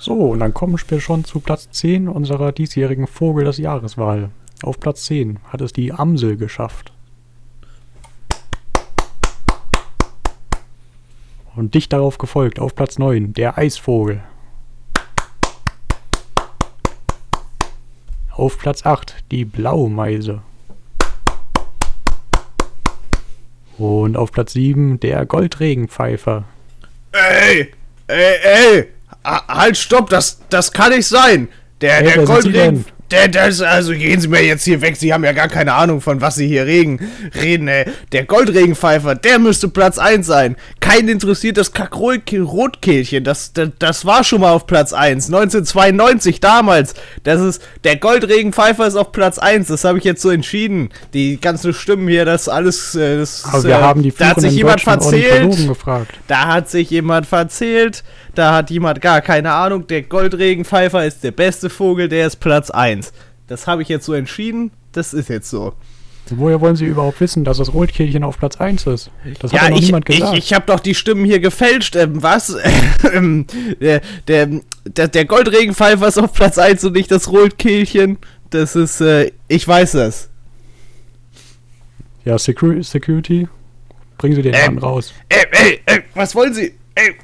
So, und dann kommen wir schon zu Platz 10 unserer diesjährigen Vogel des Jahreswahl. Auf Platz 10 hat es die Amsel geschafft. Und dicht darauf gefolgt, auf Platz 9, der Eisvogel. Auf Platz 8 die Blaumeise. Und auf Platz 7 der Goldregenpfeifer. Ey, ey, ey, halt, stopp, das, das kann nicht sein. Der, hey, der Goldregen, der, das, also gehen Sie mir jetzt hier weg. Sie haben ja gar keine Ahnung, von was Sie hier reden. reden ey. Der Goldregenpfeifer, der müsste Platz 1 sein. Kein interessiert das Kackrotkehlchen. Das, das, das war schon mal auf Platz 1. 1992 damals. Das ist, der Goldregenpfeifer ist auf Platz 1. Das habe ich jetzt so entschieden. Die ganzen Stimmen hier, das alles. Äh, das, Aber wir äh, haben die da hat sich jemand verzählt. Gefragt. Da hat sich jemand verzählt. Da hat jemand gar keine Ahnung. Der Goldregenpfeifer ist der beste Vogel, der ist Platz 1. Das habe ich jetzt so entschieden. Das ist jetzt so. Woher wollen Sie überhaupt wissen, dass das Rotkehlchen auf Platz 1 ist? Das ja, hat ja noch ich, niemand gesagt. Ich, ich habe doch die Stimmen hier gefälscht. Ähm, was? Ähm, der, der, der, der Goldregenpfeifer ist auf Platz 1 und nicht das Rotkehlchen. Das ist, äh, ich weiß das. Ja, Security, Security bringen Sie den ähm, Namen raus. Ey, ey, ey, was wollen Sie? Ey,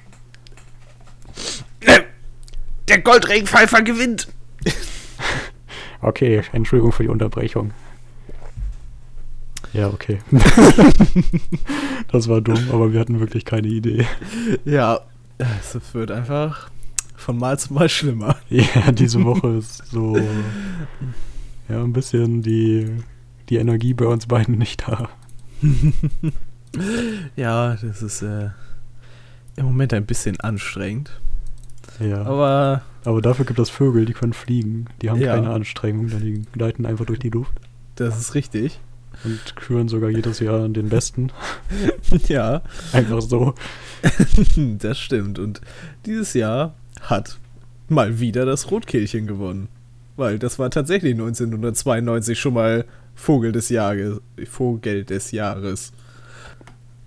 der Goldregenpfeifer gewinnt. okay, Entschuldigung für die Unterbrechung. Ja, okay. das war dumm, aber wir hatten wirklich keine Idee. Ja, es wird einfach von Mal zu Mal schlimmer. Ja, diese Woche ist so ja, ein bisschen die, die Energie bei uns beiden nicht da. ja, das ist äh, im Moment ein bisschen anstrengend. Ja. Aber, Aber dafür gibt es Vögel, die können fliegen. Die haben ja. keine Anstrengung, die gleiten einfach durch die Luft. Das ist richtig. Und küren sogar jedes Jahr den Besten. ja. Einfach so. das stimmt. Und dieses Jahr hat mal wieder das Rotkehlchen gewonnen. Weil das war tatsächlich 1992 schon mal Vogel des Jahres. Vogel des Jahres.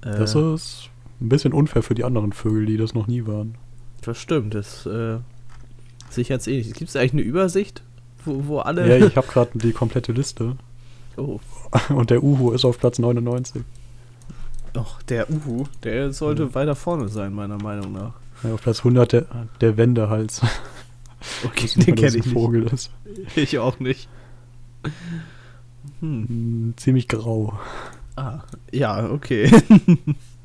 Das äh, ist ein bisschen unfair für die anderen Vögel, die das noch nie waren. Das stimmt, das äh, sichert es eh nicht. Gibt es eigentlich eine Übersicht, wo, wo alle. Ja, ich habe gerade die komplette Liste. Oh. Und der Uhu ist auf Platz 99. Doch, der Uhu, der sollte ja. weiter vorne sein, meiner Meinung nach. Ja, auf Platz 100 der, der Wendehals. Okay, den kenne ich Vogel nicht. Ist. Ich auch nicht. Hm. hm. Ziemlich grau. Ah, ja, okay.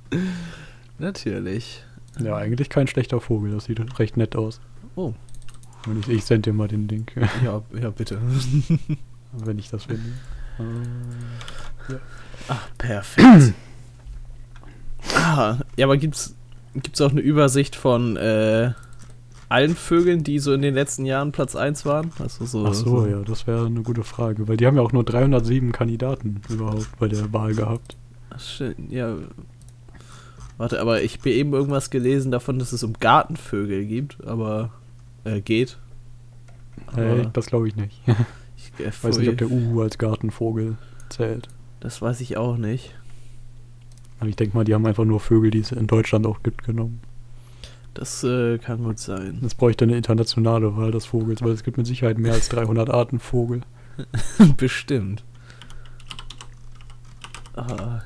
Natürlich. Ja, eigentlich kein schlechter Vogel, das sieht recht nett aus. Oh. Und ich, ich sende dir mal den Link. Ja, ja, bitte. Wenn ich das finde. Äh, ja. Ach, perfekt. ah, ja, aber gibt's, gibt's auch eine Übersicht von äh, allen Vögeln, die so in den letzten Jahren Platz 1 waren? Also so, Ach so, so. ja, das wäre eine gute Frage, weil die haben ja auch nur 307 Kandidaten überhaupt bei der Wahl gehabt. Ach, schön, ja, Warte, aber ich habe eben irgendwas gelesen davon, dass es um Gartenvögel gibt, aber äh, geht. Aber das glaube ich nicht. ich äh, weiß nicht, ob der Uhu als Gartenvogel zählt. Das weiß ich auch nicht. Aber ich denke mal, die haben einfach nur Vögel, die es in Deutschland auch gibt, genommen. Das äh, kann gut sein. Das bräuchte eine internationale Wahl des Vogels, weil es gibt mit Sicherheit mehr als 300 Arten Vogel. Bestimmt. Ah,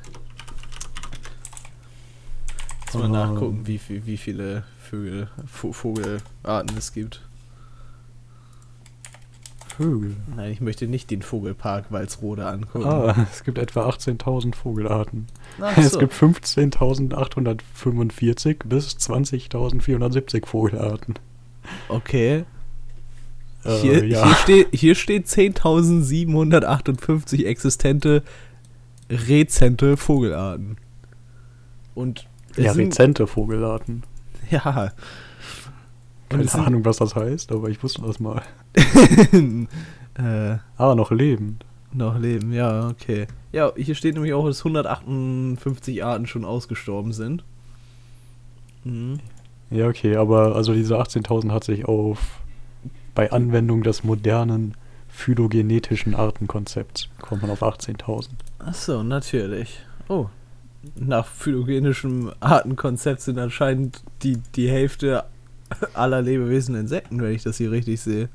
Jetzt mal nachgucken, wie, wie, wie viele Vögel, Vogelarten es gibt. Vögel? Nein, ich möchte nicht den Vogelpark Walsrode angucken. Ah, es gibt etwa 18.000 Vogelarten. Ach es so. gibt 15.845 bis 20.470 Vogelarten. Okay. Äh, hier, ja. hier, steht, hier steht 10.758 existente rezente Vogelarten. Und ja, rezente Vogelarten. Ja. Keine Ahnung, was das heißt, aber ich wusste das mal. äh, ah, noch lebend. Noch leben, ja, okay. Ja, hier steht nämlich auch, dass 158 Arten schon ausgestorben sind. Mhm. Ja, okay, aber also diese 18.000 hat sich auf bei Anwendung des modernen phylogenetischen Artenkonzepts kommt man auf 18.000. Achso, natürlich. Oh, nach phylogenischem Artenkonzept sind anscheinend die, die Hälfte aller Lebewesen Insekten, wenn ich das hier richtig sehe.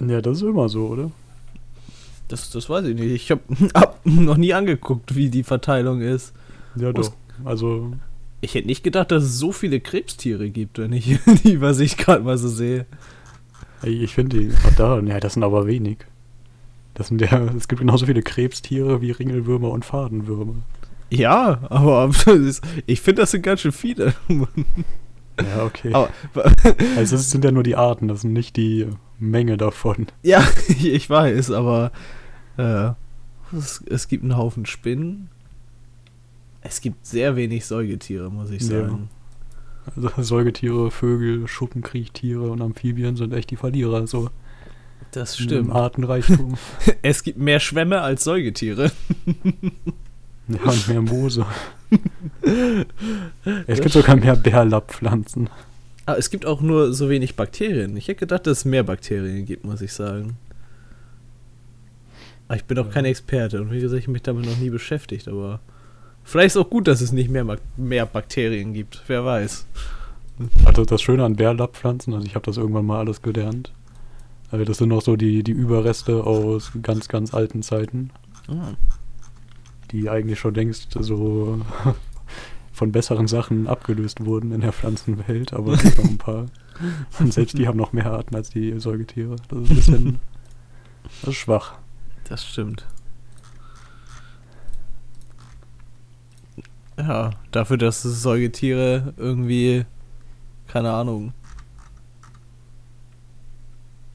Ja, das ist immer so, oder? Das, das weiß ich nicht. Ich habe hab noch nie angeguckt, wie die Verteilung ist. Ja, doch. Also. Ich hätte nicht gedacht, dass es so viele Krebstiere gibt, wenn ich die Übersicht gerade mal so sehe. Ich finde die. Da, ja, das sind aber wenig. Das sind ja, es gibt genauso viele Krebstiere wie Ringelwürmer und Fadenwürmer. Ja, aber ich finde, das sind ganz schön viele. Ja, okay. Aber, also es sind ja nur die Arten, das sind nicht die Menge davon. Ja, ich weiß, aber äh, es, es, gibt einen Haufen Spinnen. Es gibt sehr wenig Säugetiere, muss ich sagen. Ja. Also Säugetiere, Vögel, Schuppenkriechtiere und Amphibien sind echt die Verlierer. So. Das stimmt. Im Artenreichtum. es gibt mehr Schwämme als Säugetiere. Ja, und mehr Moose. es gibt sogar mehr Bärlapppflanzen. Ah, es gibt auch nur so wenig Bakterien. Ich hätte gedacht, dass es mehr Bakterien gibt, muss ich sagen. Aber ich bin auch kein Experte und wie gesagt, ich habe mich damit noch nie beschäftigt, aber vielleicht ist es auch gut, dass es nicht mehr, mehr Bakterien gibt. Wer weiß. Also das Schöne an Bärlapppflanzen, also ich habe das irgendwann mal alles gelernt. Also das sind noch so die, die Überreste aus ganz, ganz alten Zeiten. Ah. Die eigentlich schon längst so von besseren Sachen abgelöst wurden in der Pflanzenwelt, aber es gibt noch ein paar. Und selbst die haben noch mehr Arten als die Säugetiere. Das ist ein bisschen das ist schwach. Das stimmt. Ja, dafür, dass Säugetiere irgendwie, keine Ahnung,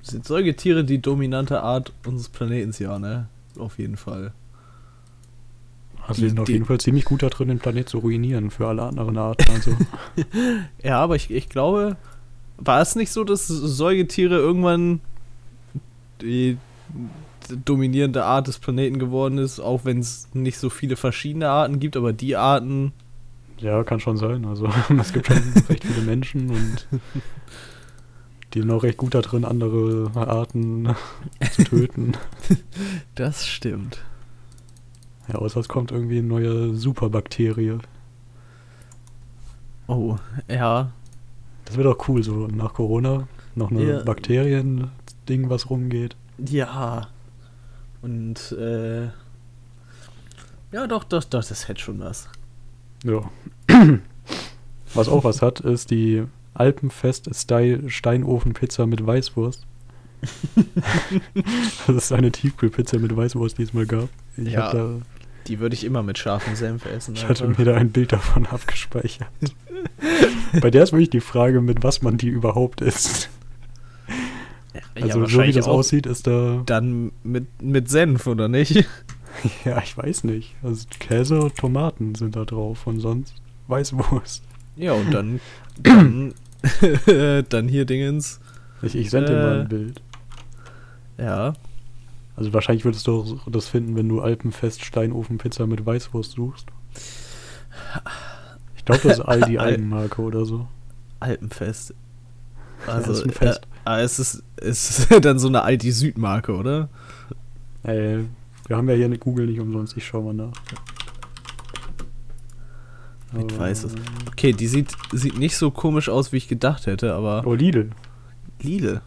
sind Säugetiere die dominante Art unseres Planeten, ja, ne? Auf jeden Fall. Also die sind auf jeden Fall ziemlich gut da drin, den Planet zu ruinieren für alle anderen Arten. Also. ja, aber ich, ich glaube, war es nicht so, dass Säugetiere irgendwann die dominierende Art des Planeten geworden ist, auch wenn es nicht so viele verschiedene Arten gibt, aber die Arten. Ja, kann schon sein. Also es gibt schon recht viele Menschen und die sind auch recht gut da drin, andere Arten zu töten. Das stimmt. Ja, außer es kommt irgendwie eine neue Superbakterie. Oh, ja. Das wird auch cool, so nach Corona. Noch eine ja. Bakterien-Ding, was rumgeht. Ja. Und, äh. Ja, doch, doch, doch, das hätte schon was. Ja. was auch was hat, ist die Alpenfest-Style-Steinofen-Pizza mit Weißwurst. das ist eine Tiefkühlpizza mit Weißwurst, die es mal gab. Ich ja. da die würde ich immer mit scharfem Senf essen. Ich hatte mir da ein Bild davon abgespeichert. Bei der ist wirklich die Frage, mit was man die überhaupt isst. Ja, also so wie das aussieht, ist da. Dann mit, mit Senf, oder nicht? Ja, ich weiß nicht. Also Käse und Tomaten sind da drauf und sonst Weißwurst. Ja, und dann. dann, dann hier Dingens. Ich, ich sende äh, dir mal ein Bild. Ja. Also wahrscheinlich würdest du das finden, wenn du Alpenfest Steinofenpizza mit Weißwurst suchst. Ich glaube, das ist Aldi Eigenmarke oder so. Alpenfest. Also ja, ist ein Fest. Äh, es ist, es ist dann so eine Aldi Südmarke, oder? Ey, wir haben ja hier eine Google nicht umsonst. Ich schau mal nach. Mit weißes. Okay, die sieht, sieht nicht so komisch aus, wie ich gedacht hätte, aber. Oh, Lidl. Lidl.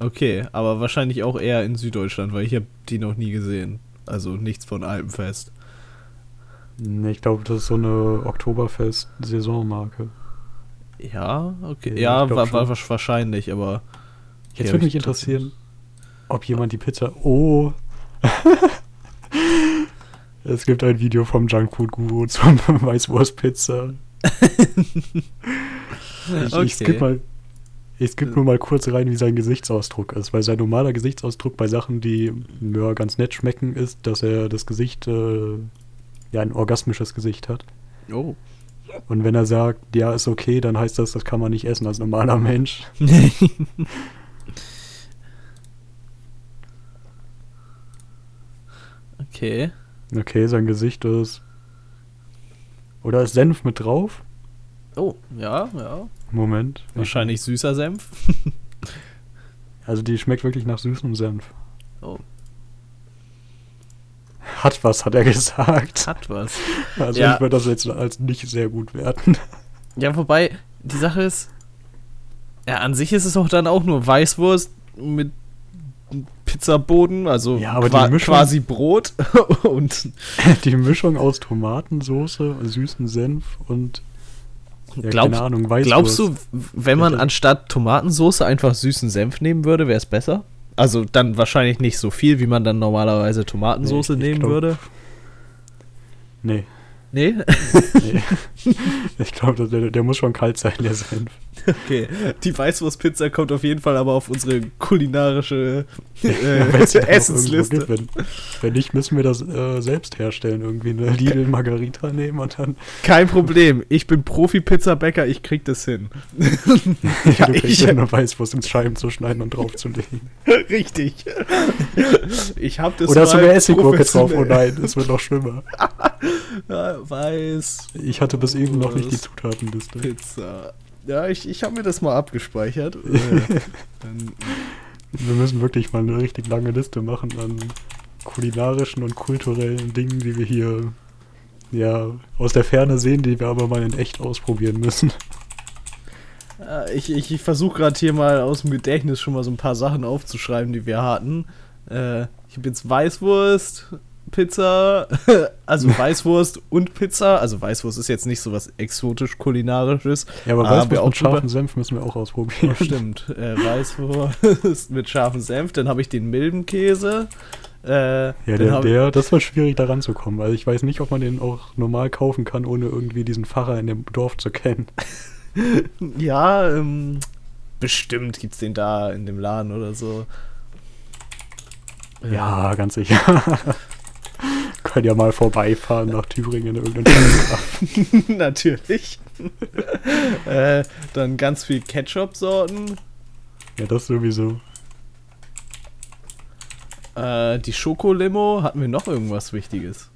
Okay, aber wahrscheinlich auch eher in Süddeutschland, weil ich habe die noch nie gesehen. Also nichts von Alpenfest. Nee, ich glaube, das ist so eine Oktoberfest-Saisonmarke. Ja, okay. Ja, ja war, war, wahrscheinlich, aber. Jetzt würde mich interessieren, ob jemand die Pizza. Oh! es gibt ein Video vom Junkfood-Guru zum Weißwurst-Pizza. ich, okay. ich skippe mal ich skippe nur mal kurz rein, wie sein Gesichtsausdruck ist, weil sein normaler Gesichtsausdruck bei Sachen, die ja, ganz nett schmecken, ist, dass er das Gesicht, äh, ja, ein orgasmisches Gesicht hat. Oh. Und wenn er sagt, ja, ist okay, dann heißt das, das kann man nicht essen als normaler Mensch. okay. Okay, sein Gesicht ist. Oder ist Senf mit drauf? Oh, ja, ja. Moment. Wahrscheinlich süßer Senf. also die schmeckt wirklich nach süßem Senf. Oh. Hat was, hat er gesagt. Hat was. Also ja. ich würde das jetzt als nicht sehr gut werten. Ja, wobei, die Sache ist, Ja, an sich ist es auch dann auch nur Weißwurst mit Pizzaboden, also ja, aber qua Mischung, quasi Brot und die Mischung aus Tomatensoße, süßen Senf und ja, glaub, keine Ahnung, Weißwurst. Glaubst du, wenn man anstatt Tomatensoße einfach süßen Senf nehmen würde, wäre es besser? Also dann wahrscheinlich nicht so viel, wie man dann normalerweise Tomatensoße nee, nehmen glaub, würde. Nee. Nee? nee. Ich glaube, der, der, muss schon kalt sein, der Senf. Okay, die Weißwurstpizza kommt auf jeden Fall aber auf unsere kulinarische äh, ja, Essensliste. Gibt. Wenn, wenn, nicht, müssen wir das äh, selbst herstellen. Irgendwie eine Lidl Margarita nehmen und dann. Kein Problem. Ich bin Profi-Pizzabäcker, ich krieg das hin. ja, du kriegst ja eine Weißwurst ins Scheiben zu schneiden und draufzulegen. Richtig. Ich hab das Oder hast du mehr Essiggurke drauf? Oh nein, das wird noch schlimmer. ja, weiß. Ich hatte bis eben noch nicht die Zutatenliste. Pizza. Ja, ich, ich habe mir das mal abgespeichert. Wir müssen wirklich mal eine richtig lange Liste machen an kulinarischen und kulturellen Dingen, die wir hier ja aus der Ferne sehen, die wir aber mal in echt ausprobieren müssen. Ich, ich, ich versuche gerade hier mal aus dem Gedächtnis schon mal so ein paar Sachen aufzuschreiben, die wir hatten. Äh, ich habe jetzt Weißwurst, Pizza, also Weißwurst und Pizza. Also Weißwurst ist jetzt nicht so was exotisch kulinarisches. Ja, aber Weißwurst mit scharfen Senf müssen wir auch ausprobieren. Oh, stimmt. Äh, Weißwurst mit scharfen Senf. Dann habe ich den milden Käse. Äh, ja, der, der, das wird schwierig da ranzukommen, weil ich weiß nicht, ob man den auch normal kaufen kann, ohne irgendwie diesen Pfarrer in dem Dorf zu kennen. ja, ähm, bestimmt gibt es den da in dem Laden oder so. Ja, ganz sicher. Können ja mal vorbeifahren nach Thüringen in irgendeinem Natürlich. äh, dann ganz viel Ketchup-Sorten. Ja, das sowieso. Äh, die Schokolimo, hatten wir noch irgendwas Wichtiges?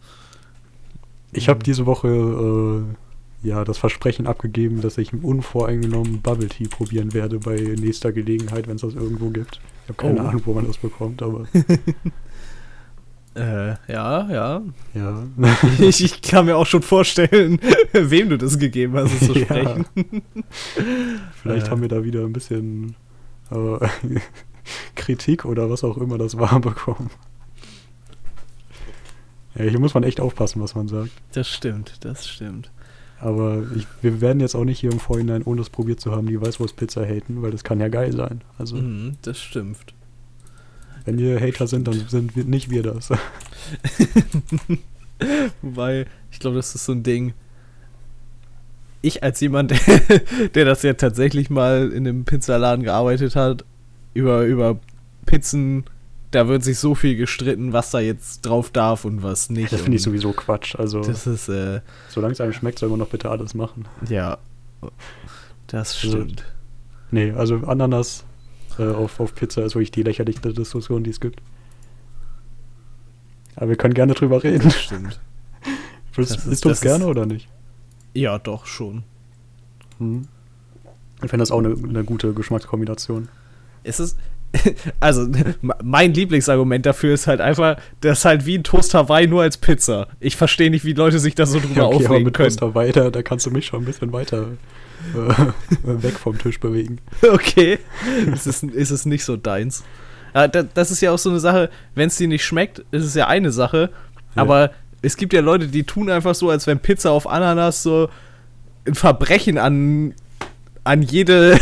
Ich habe diese Woche äh, ja das Versprechen abgegeben, dass ich unvoreingenommen Bubble Tea probieren werde bei nächster Gelegenheit, wenn es das irgendwo gibt. Ich habe keine oh. Ahnung, wo man das bekommt, aber Äh, ja, ja. Ja. ich, ich, kann mir auch schon vorstellen, wem du das gegeben hast, es zu sprechen. Ja. Vielleicht äh. haben wir da wieder ein bisschen äh, Kritik oder was auch immer das war bekommen. Ja, hier muss man echt aufpassen, was man sagt. Das stimmt, das stimmt. Aber ich, wir werden jetzt auch nicht hier im Vorhinein, ohne es probiert zu haben, die Weißwurstpizza haten, weil das kann ja geil sein. Also, mm, das stimmt. Wenn wir Hater sind, dann sind wir, nicht wir das. Wobei, ich glaube, das ist so ein Ding. Ich als jemand, der, das ja tatsächlich mal in einem Pizzaladen gearbeitet hat, über, über Pizzen, da wird sich so viel gestritten, was da jetzt drauf darf und was nicht. Das finde ich sowieso Quatsch. Also, das ist, äh, solange es einem schmeckt, soll man doch bitte alles machen. Ja, das also, stimmt. Also, nee, also Ananas äh, auf, auf Pizza ist wirklich die lächerlichste Diskussion, die es gibt. Aber wir können gerne drüber reden. Das stimmt. Willst, ist, du es gerne oder nicht? Ja, doch, schon. Hm. Ich finde das auch eine, eine gute Geschmackskombination. Es ist, also mein Lieblingsargument dafür ist halt einfach, das ist halt wie ein Toast Hawaii nur als Pizza. Ich verstehe nicht, wie Leute sich da so drüber ja, okay, aufregen aber mit können. Toast Hawaii, da, da kannst du mich schon ein bisschen weiter weg vom Tisch bewegen. Okay. ist, es, ist es nicht so deins. Das ist ja auch so eine Sache, wenn es dir nicht schmeckt, ist es ja eine Sache. Ja. Aber es gibt ja Leute, die tun einfach so, als wenn Pizza auf Ananas so ein Verbrechen an, an jede,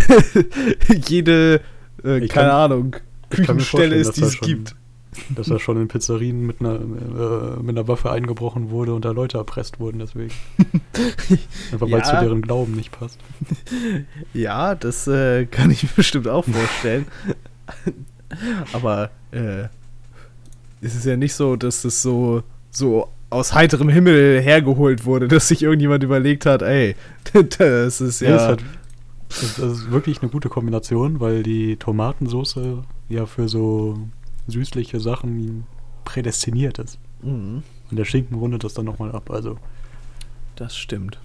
jede, äh, keine kann, Ahnung, Küchenstelle ist, die es gibt dass er schon in Pizzerien mit einer, äh, mit einer Waffe eingebrochen wurde und da Leute erpresst wurden, deswegen. Einfach weil es zu deren Glauben nicht passt. Ja, das äh, kann ich mir bestimmt auch vorstellen. Aber äh, es ist ja nicht so, dass es so, so aus heiterem Himmel hergeholt wurde, dass sich irgendjemand überlegt hat, ey, das ist ja. ja das, hat, das ist wirklich eine gute Kombination, weil die Tomatensoße ja für so süßliche Sachen prädestiniert ist. Mhm. Und der Schinken rundet das dann nochmal ab. Also. Das stimmt.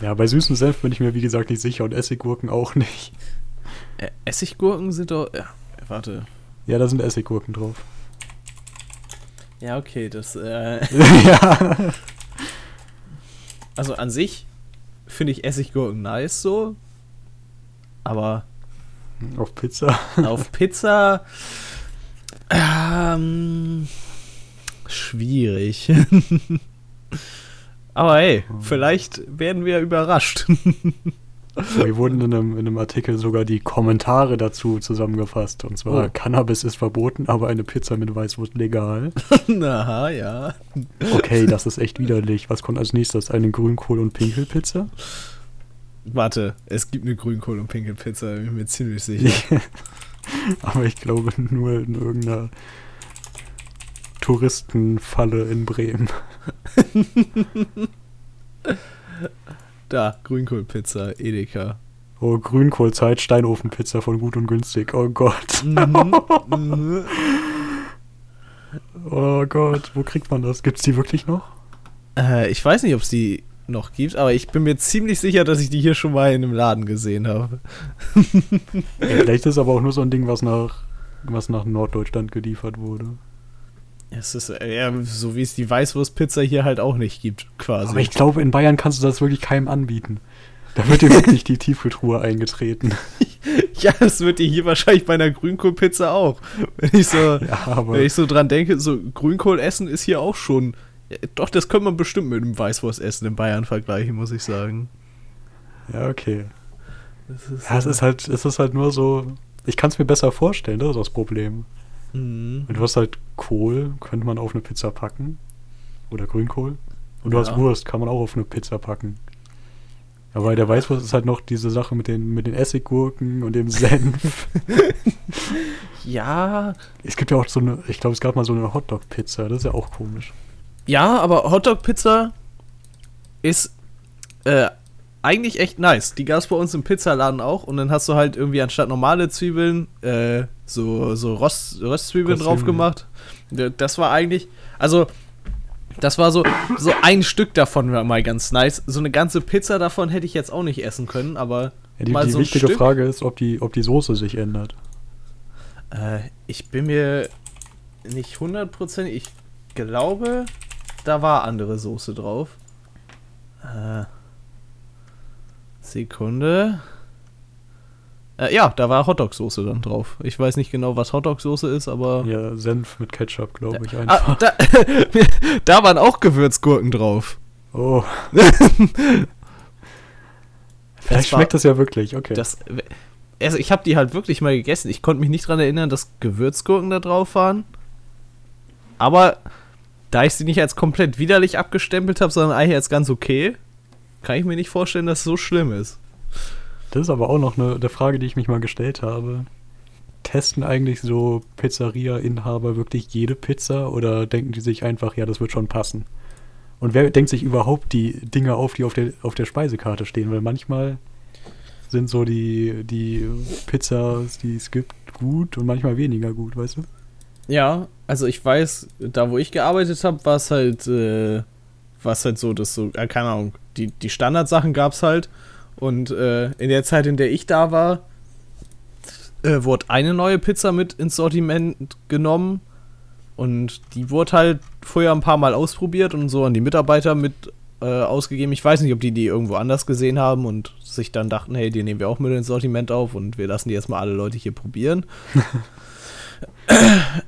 Ja, bei süßen Senf bin ich mir wie gesagt nicht sicher und Essiggurken auch nicht. Äh, Essiggurken sind doch. Ja, warte. Ja, da sind Essiggurken drauf. Ja, okay, das. Äh, ja. Also an sich finde ich Essiggurken nice so. aber. Auf Pizza? Auf Pizza. Ähm, schwierig. aber hey, vielleicht werden wir überrascht. Wir wurden in einem, in einem, Artikel sogar die Kommentare dazu zusammengefasst. Und zwar, oh. Cannabis ist verboten, aber eine Pizza mit Weißwurst legal. Aha, ja. Okay, das ist echt widerlich. Was kommt als nächstes? Eine Grünkohl- und Pinkelpizza? Warte, es gibt eine Grünkohl- und Pinkelpizza, bin ich mir ziemlich sicher. aber ich glaube nur in irgendeiner Touristenfalle in Bremen. Da, Grünkohlpizza, Edeka. Oh, Grünkohlzeit, Steinofenpizza von gut und günstig. Oh Gott. Mhm. mhm. oh Gott, wo kriegt man das? Gibt's die wirklich noch? Äh, ich weiß nicht, ob es die noch gibt, aber ich bin mir ziemlich sicher, dass ich die hier schon mal in einem Laden gesehen habe. ja, vielleicht ist aber auch nur so ein Ding, was nach, was nach Norddeutschland geliefert wurde. Es ist ja, so, wie es die Weißwurstpizza hier halt auch nicht gibt, quasi. Aber ich glaube, in Bayern kannst du das wirklich keinem anbieten. Da wird dir wirklich die Tiefkühltruhe eingetreten. ja, das wird dir hier wahrscheinlich bei einer Grünkohlpizza auch. Wenn ich so, ja, wenn ich so dran denke, so Grünkohl essen ist hier auch schon. Doch, das könnte man bestimmt mit dem Weißwurstessen in Bayern vergleichen, muss ich sagen. Ja, okay. Das ist, ja, es ist halt, es ist halt nur so. Ich kann es mir besser vorstellen, das ist das Problem. Mhm. Und du hast halt Kohl, könnte man auf eine Pizza packen. Oder Grünkohl. Und du ja. hast Wurst, kann man auch auf eine Pizza packen. Aber der Weißwurst ist halt noch diese Sache mit den, mit den Essiggurken und dem Senf. ja. Es gibt ja auch so eine, ich glaube, es gab mal so eine Hotdog-Pizza, das ist ja auch komisch. Ja, aber Hotdog-Pizza ist äh, eigentlich echt nice. Die gab es bei uns im Pizzaladen auch und dann hast du halt irgendwie anstatt normale Zwiebeln äh, so, so Rost, Röstzwiebeln drauf gemacht. Das war eigentlich, also das war so, so ein Stück davon war mal ganz nice. So eine ganze Pizza davon hätte ich jetzt auch nicht essen können, aber ja, die, mal die so wichtige Stück. Frage ist, ob die, ob die Soße sich ändert. Äh, ich bin mir nicht hundertprozentig, ich glaube, da war andere Soße drauf. Äh, Sekunde. Äh, ja, da war Hotdog-Soße dann drauf. Ich weiß nicht genau, was Hotdog-Soße ist, aber. Ja, Senf mit Ketchup, glaube ich ah, einfach. Ah, da, da, waren auch Gewürzgurken drauf. Oh. Vielleicht schmeckt das ja wirklich, okay. Das, also ich habe die halt wirklich mal gegessen. Ich konnte mich nicht daran erinnern, dass Gewürzgurken da drauf waren. Aber da ich sie nicht als komplett widerlich abgestempelt habe, sondern eigentlich als ganz okay, kann ich mir nicht vorstellen, dass es so schlimm ist. Das ist aber auch noch eine, eine Frage, die ich mich mal gestellt habe. Testen eigentlich so Pizzeria-Inhaber wirklich jede Pizza oder denken die sich einfach, ja, das wird schon passen? Und wer denkt sich überhaupt die Dinge auf, die auf der, auf der Speisekarte stehen? Weil manchmal sind so die, die Pizzas, die es gibt, gut und manchmal weniger gut, weißt du? Ja, also ich weiß, da wo ich gearbeitet habe, war es halt, äh, war es halt so, dass so, äh, keine Ahnung, die, die Standardsachen gab es halt. Und äh, in der Zeit, in der ich da war, äh, wurde eine neue Pizza mit ins Sortiment genommen. Und die wurde halt vorher ein paar Mal ausprobiert und so an die Mitarbeiter mit äh, ausgegeben. Ich weiß nicht, ob die die irgendwo anders gesehen haben und sich dann dachten, hey, die nehmen wir auch mit ins Sortiment auf und wir lassen die jetzt mal alle Leute hier probieren.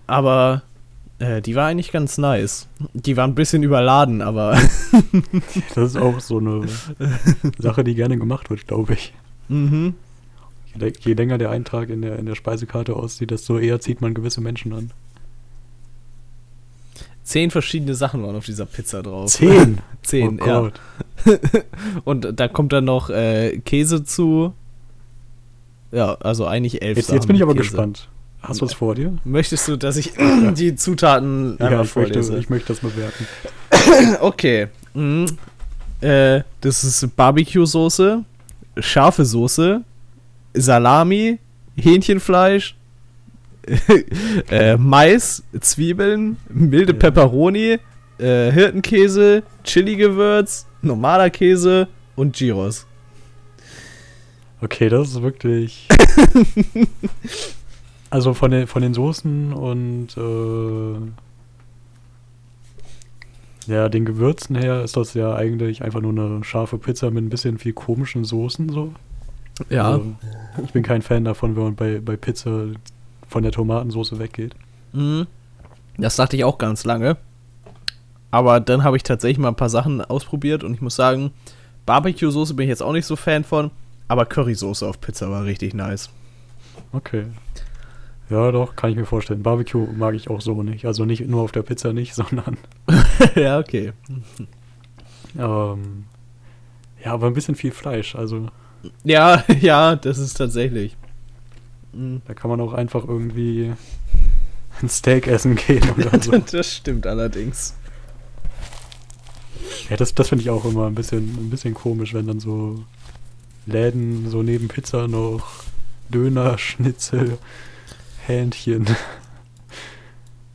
Aber äh, die war eigentlich ganz nice. Die war ein bisschen überladen, aber. das ist auch so eine Sache, die gerne gemacht wird, glaube ich. Mhm. Je, je, länger der Eintrag in der, in der Speisekarte aussieht, desto eher zieht man gewisse Menschen an. Zehn verschiedene Sachen waren auf dieser Pizza drauf. Zehn? Zehn, oh ja. Und da kommt dann noch äh, Käse zu. Ja, also eigentlich elf jetzt, jetzt bin ich aber Käse. gespannt. Hast du es vor dir? Möchtest du, dass ich die Zutaten ja, ich vorlese? Möchte, ich möchte das bewerten. okay. Mhm. Äh, das ist Barbecue-Soße, scharfe Soße, Salami, Hähnchenfleisch, äh, Mais, Zwiebeln, milde ja. Peperoni, äh, Hirtenkäse, Chili-Gewürz, normaler Käse und Gyros. Okay, das ist wirklich. Also von den, von den Soßen und äh, ja, den Gewürzen her ist das ja eigentlich einfach nur eine scharfe Pizza mit ein bisschen viel komischen Soßen so. Ja. Also, ich bin kein Fan davon, wenn man bei, bei Pizza von der Tomatensauce weggeht. Mhm. Das dachte ich auch ganz lange. Aber dann habe ich tatsächlich mal ein paar Sachen ausprobiert und ich muss sagen, Barbecue-Soße bin ich jetzt auch nicht so Fan von, aber Currysoße auf Pizza war richtig nice. Okay. Ja, doch, kann ich mir vorstellen. Barbecue mag ich auch so nicht. Also nicht nur auf der Pizza nicht, sondern. ja, okay. ähm, ja, aber ein bisschen viel Fleisch, also. Ja, ja, das ist tatsächlich. Mhm. Da kann man auch einfach irgendwie ein Steak essen gehen oder so. das stimmt allerdings. Ja, das, das finde ich auch immer ein bisschen, ein bisschen komisch, wenn dann so Läden so neben Pizza noch Döner, Schnitzel, Hähnchen.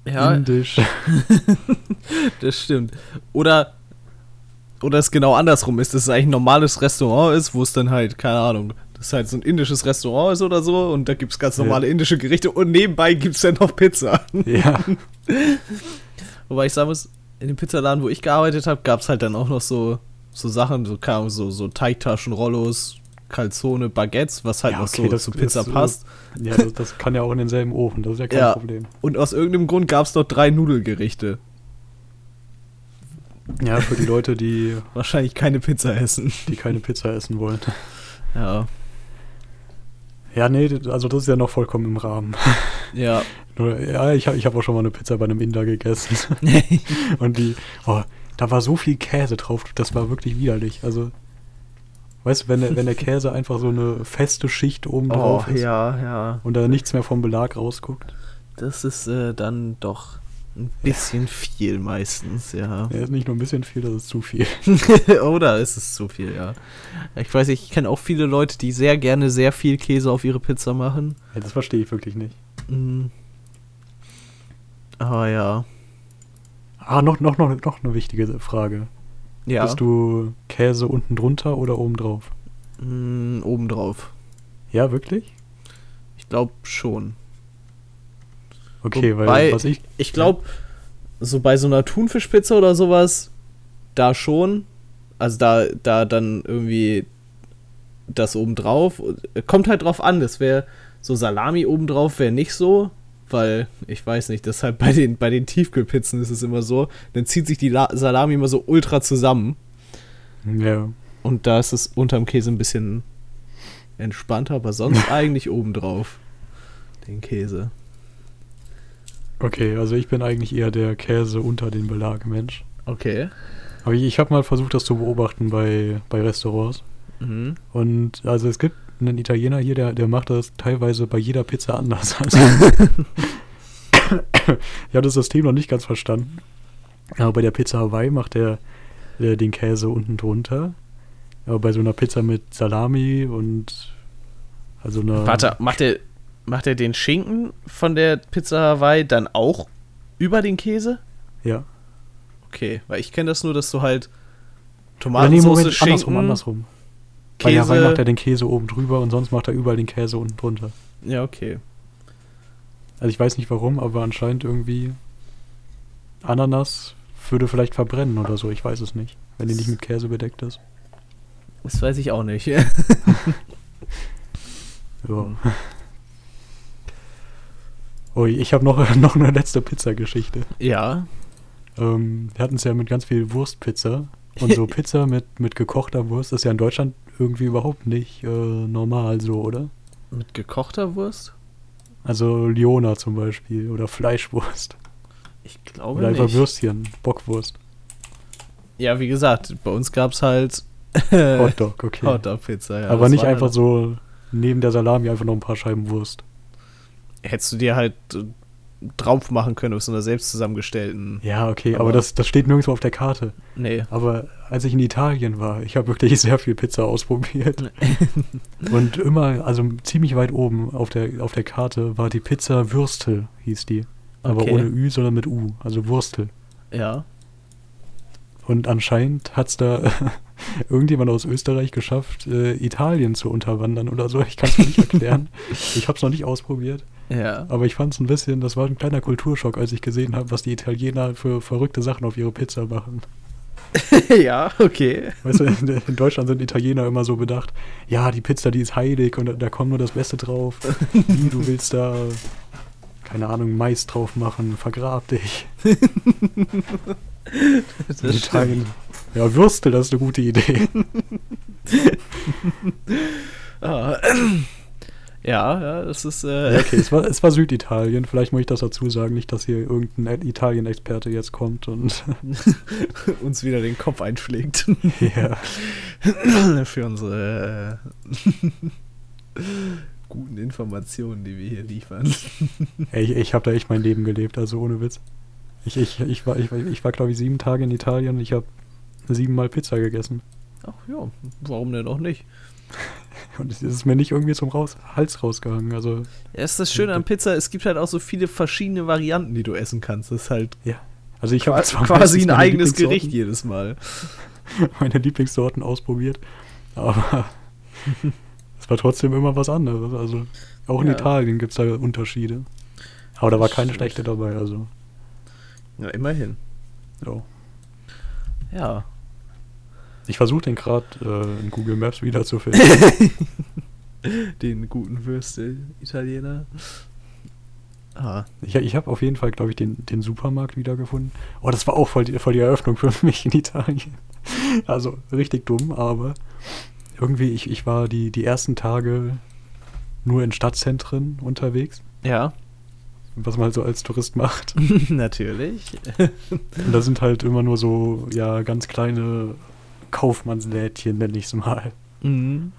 Ja. Indisch. das stimmt. Oder oder es genau andersrum ist, dass es eigentlich ein normales Restaurant ist, wo es dann halt, keine Ahnung, das ist halt so ein indisches Restaurant ist oder so und da gibt es ganz normale ja. indische Gerichte und nebenbei gibt es dann noch Pizza. Ja. Wobei ich sagen muss, in dem Pizzaladen, wo ich gearbeitet habe, gab es halt dann auch noch so, so Sachen, so, so, so Teigtaschen, Rollos, Calzone, Baguettes, was halt ja, okay, noch so zu Pizza ist, passt. Ja, das, das, kann ja auch in denselben Ofen, das ist ja kein ja, Problem. Und aus irgendeinem Grund gab es noch drei Nudelgerichte. Ja, für die Leute, die wahrscheinlich keine Pizza essen. Die keine Pizza essen wollen. Ja. Ja, nee, also das ist ja noch vollkommen im Rahmen. Ja. Nur, ja, ich habe ich hab auch schon mal eine Pizza bei einem Inder gegessen. Und die, oh, da war so viel Käse drauf, das war wirklich widerlich. Also, weißt du, wenn der, wenn der Käse einfach so eine feste Schicht oben drauf oh, ist ja, ja. und da nichts mehr vom Belag rausguckt. Das ist äh, dann doch ein bisschen viel meistens, ja. Ja, ist nicht nur ein bisschen viel, das ist zu viel. Oder ist es zu viel, ja. Ich weiß, ich kenne auch viele Leute, die sehr gerne sehr viel Käse auf ihre Pizza machen. Ja, das verstehe ich wirklich nicht. Mhm. Aber ja. Ah, noch, noch, noch, noch eine wichtige Frage. Ja. Bist du Käse unten drunter oder oben drauf? Mm, oben drauf. Ja, wirklich? Ich glaube schon. Okay, Wobei, weil was ich. Ich glaube, so bei so einer Thunfischpizza oder sowas, da schon. Also da, da dann irgendwie das obendrauf. Kommt halt drauf an, das wäre so Salami obendrauf wäre nicht so, weil ich weiß nicht, deshalb bei den, bei den Tiefkühlpizzen ist es immer so, dann zieht sich die La Salami immer so ultra zusammen. Ja. Und da ist es unterm Käse ein bisschen entspannter, aber sonst eigentlich obendrauf. Den Käse. Okay, also ich bin eigentlich eher der Käse unter den Belag Mensch. Okay. Aber ich, ich habe mal versucht, das zu beobachten bei, bei Restaurants. Mhm. Und also es gibt einen Italiener hier, der, der macht das teilweise bei jeder Pizza anders. Also ich habe das System noch nicht ganz verstanden. Aber bei der Pizza Hawaii macht er den Käse unten drunter. Aber bei so einer Pizza mit Salami und also einer. Warte, macht er macht er den Schinken von der Pizza Hawaii dann auch über den Käse? Ja. Okay, weil ich kenne das nur, dass du halt Tomatensauce, nee, Moment, Schinken, andersrum, andersrum. Käse. Bei Hawaii macht er den Käse oben drüber und sonst macht er überall den Käse unten drunter. Ja, okay. Also ich weiß nicht warum, aber anscheinend irgendwie Ananas würde vielleicht verbrennen oder so, ich weiß es nicht, wenn die nicht mit Käse bedeckt ist. Das weiß ich auch nicht. ja. Ui, ich habe noch, noch eine letzte Pizzageschichte. Ja. Ähm, wir hatten es ja mit ganz viel Wurstpizza. Und so Pizza mit, mit gekochter Wurst ist ja in Deutschland irgendwie überhaupt nicht äh, normal so, oder? Mit gekochter Wurst? Also Liona zum Beispiel oder Fleischwurst. Ich glaube oder nicht. Oder einfach Würstchen, Bockwurst. Ja, wie gesagt, bei uns gab es halt Hotdog, okay. Hotdog-Pizza, ja. Aber nicht einfach halt so neben der Salami einfach noch ein paar Scheiben Wurst hättest du dir halt drauf machen können aus so einer selbst zusammengestellten. Ja, okay, aber, aber, das, das steht nirgendwo auf der Karte. Nee. Aber als ich in Italien war, ich habe wirklich sehr viel Pizza ausprobiert. und immer, also ziemlich weit oben auf der, auf der Karte war die Pizza Würstel, hieß die. Aber okay. ohne Ü, sondern mit U, also Wurstel. Ja. Und anscheinend hat es da irgendjemand aus Österreich geschafft, äh, Italien zu unterwandern oder so. Ich kann es mir nicht erklären. Ich habe es noch nicht ausprobiert. Ja. Aber ich fand es ein bisschen, das war ein kleiner Kulturschock, als ich gesehen habe, was die Italiener für verrückte Sachen auf ihre Pizza machen. ja, okay. Weißt du, in Deutschland sind Italiener immer so bedacht, ja, die Pizza, die ist heilig und da, da kommt nur das Beste drauf. Wie, du willst da, keine Ahnung, Mais drauf machen, vergrab dich. Das in Italien. Ja, Würste, das ist eine gute Idee. ah. Ja, ja, das ist. Äh ja, okay, es war, es war Süditalien. Vielleicht muss ich das dazu sagen, nicht, dass hier irgendein Italien-Experte jetzt kommt und uns wieder den Kopf einschlägt. Ja. Für unsere äh, guten Informationen, die wir hier liefern. Ich, ich habe da echt mein Leben gelebt, also ohne Witz. Ich, ich, ich war, ich, ich war glaube ich, sieben Tage in Italien und ich habe siebenmal Pizza gegessen. Ach ja, warum denn auch nicht? Und es ist mir nicht irgendwie zum Raus Hals rausgegangen. Also, ja, ist das Schöne an Pizza, es gibt halt auch so viele verschiedene Varianten, die du essen kannst. Das ist halt ja. also ich habe quasi ein eigenes Gericht jedes Mal. Meine Lieblingssorten ausprobiert. Aber es war trotzdem immer was anderes. Also auch in ja. Italien gibt es da Unterschiede. Aber da war keine schlechte dabei. Also. Ja, immerhin. Ja. Ja, ich versuche den gerade äh, in Google Maps wiederzufinden. den guten Würste-Italiener. Ah. Ich, ich habe auf jeden Fall, glaube ich, den, den Supermarkt wiedergefunden. Oh, das war auch voll die, voll die Eröffnung für mich in Italien. Also richtig dumm, aber irgendwie, ich, ich war die, die ersten Tage nur in Stadtzentren unterwegs. Ja. Was man halt so als Tourist macht. Natürlich. Und da sind halt immer nur so, ja, ganz kleine Kaufmannslädchen, nenne ich es mal. Mhm.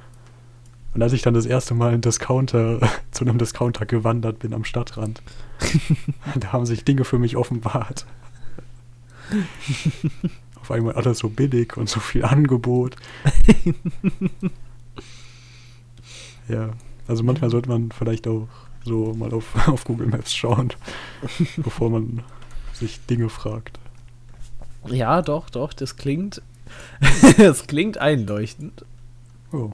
Und als ich dann das erste Mal in Discounter, zu einem Discounter gewandert bin am Stadtrand, da haben sich Dinge für mich offenbart. Auf einmal alles so billig und so viel Angebot. ja, also manchmal sollte man vielleicht auch so mal auf, auf Google Maps schauen, bevor man sich Dinge fragt. Ja, doch, doch, das klingt das klingt einleuchtend. Oh.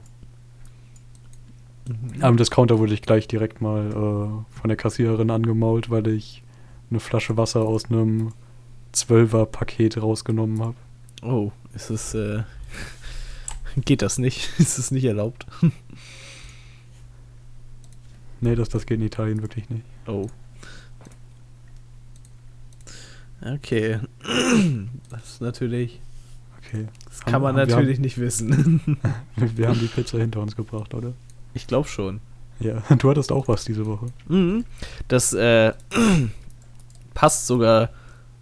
Mhm. Am Discounter wurde ich gleich direkt mal äh, von der Kassiererin angemault, weil ich eine Flasche Wasser aus einem Zwölfer-Paket rausgenommen habe. Oh, ist es. Äh, geht das nicht? ist es nicht erlaubt? nee, das, das geht in Italien wirklich nicht. Oh. Okay. Das ist natürlich Okay. Das kann man natürlich haben, nicht wissen. wir haben die Pizza hinter uns gebracht, oder? Ich glaube schon. Ja, du hattest auch was diese Woche. Mhm. Das äh, passt sogar